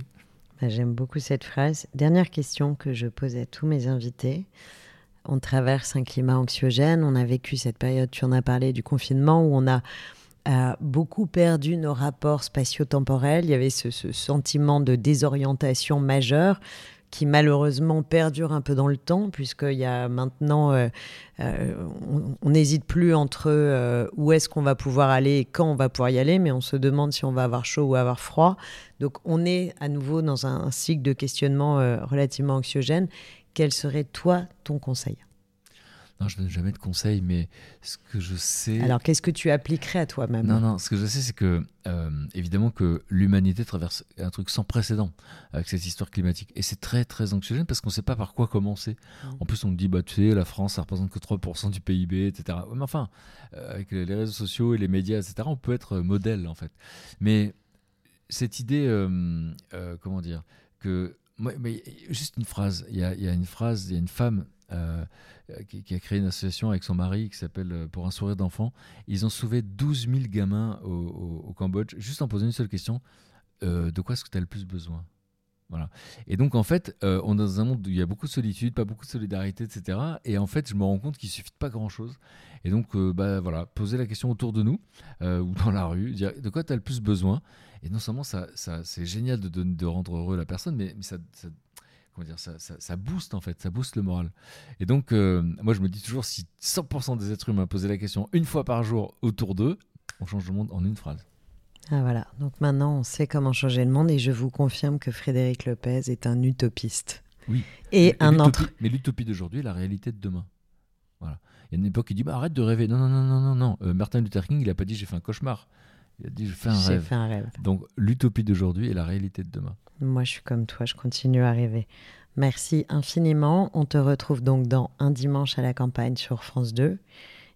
Bah, J'aime beaucoup cette phrase. Dernière question que je pose à tous mes invités. On traverse un climat anxiogène. On a vécu cette période, tu en as parlé, du confinement où on a beaucoup perdu nos rapports spatio-temporels. Il y avait ce, ce sentiment de désorientation majeure qui malheureusement perdure un peu dans le temps, puisqu'il y a maintenant, euh, euh, on- n'hésite plus entre euh, où est-ce qu'on va pouvoir aller et quand on va pouvoir y aller, mais on se demande si on va avoir chaud ou avoir froid. Donc on est à nouveau dans un, un cycle de questionnement relativement anxiogène. Quel serait toi ton conseil? Non, je donne jamais de conseils, mais ce que je sais. Alors qu'est-ce que tu appliquerais à toi-même? Non, non, ce que je sais, c'est que, euh, évidemment, que l'humanité traverse un truc sans précédent avec cette histoire climatique. Et c'est très, très anxiogène parce qu'on ne sait pas par quoi commencer. Mm. En plus, on me dit, bah, tu sais, la France, ça représente que 3% du PIB, etc. Mais enfin, euh, avec les réseaux sociaux et les médias, etc., on peut être modèle, en fait. Mais cette idée, euh, euh, comment dire, que. moi, mais juste une phrase. Il y a, il y a une phrase, il y a une femme. Euh, qui, qui a créé une association avec son mari qui s'appelle euh, Pour un sourire d'enfant. Ils ont sauvé 12 000 gamins au, Cambodge juste en posant une seule question euh, de quoi est-ce que tu as le plus besoin? Voilà. Et donc, en fait, euh, on est dans un monde où il y a beaucoup de solitude, pas beaucoup de solidarité, etc. Et en fait, je me rends compte qu'il suffit de pas grand-chose. Et donc, euh, bah, voilà, poser la question autour de nous euh, ou dans la rue, dire de quoi tu as le plus besoin? Et non seulement ça, c'est génial de, donner- de rendre heureux la personne, mais, ça- comment dire, ça, ça, ça booste en fait, ça booste le moral. Et donc, euh, moi, je me dis toujours, si 100% des êtres humains posaient la question une fois par jour autour d'eux, on change le monde en une phrase. Ah voilà, donc maintenant on sait comment changer le monde et je vous confirme que Frédéric Lopez est un utopiste. Oui. Et un entre... Mais l'utopie d'aujourd'hui est la réalité de demain. Voilà. Il y a une époque qui dit bah, arrête de rêver. Non, non, non, non, non. Euh, Martin Luther King, il a pas dit j'ai fait un cauchemar. Il a dit j'ai fait un rêve. fait un rêve. Donc l'utopie d'aujourd'hui est la réalité de demain. Moi je suis comme toi, je continue à rêver. Merci infiniment. On te retrouve donc dans Un dimanche à la campagne sur France 2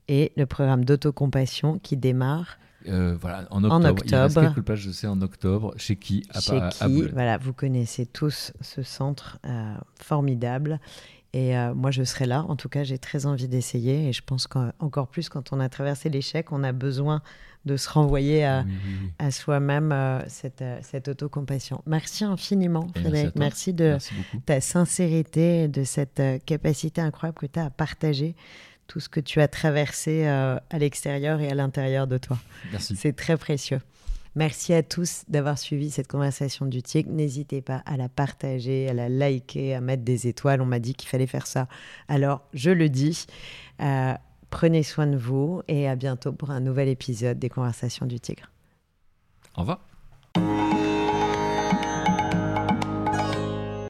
et le programme d'autocompassion qui démarre Euh, voilà, en octobre. Il reste octobre. quelques pages, je sais, en octobre. Chez qui? À, chez à- à qui? Voilà, vous connaissez tous ce centre euh, formidable. Et euh, moi, je serai là. En tout cas, j'ai très envie d'essayer. Et je pense qu'encore plus, quand on a traversé l'échec, on a besoin de se renvoyer à, Oui, oui, oui. à soi-même euh, cette, euh, cette autocompassion. Merci infiniment, Et Frédéric. Merci de Merci ta sincérité, de cette euh, capacité incroyable que tu as à partager tout ce que tu as traversé euh, à l'extérieur et à l'intérieur de toi. Merci. C'est très précieux. Merci à tous d'avoir suivi cette conversation du TIC. N'hésitez pas à la partager, à la liker, à mettre des étoiles. On m'a dit qu'il fallait faire ça. Alors, je le dis. Euh, prenez soin de vous et à bientôt pour un nouvel épisode des Conversations du Tigre. Au revoir.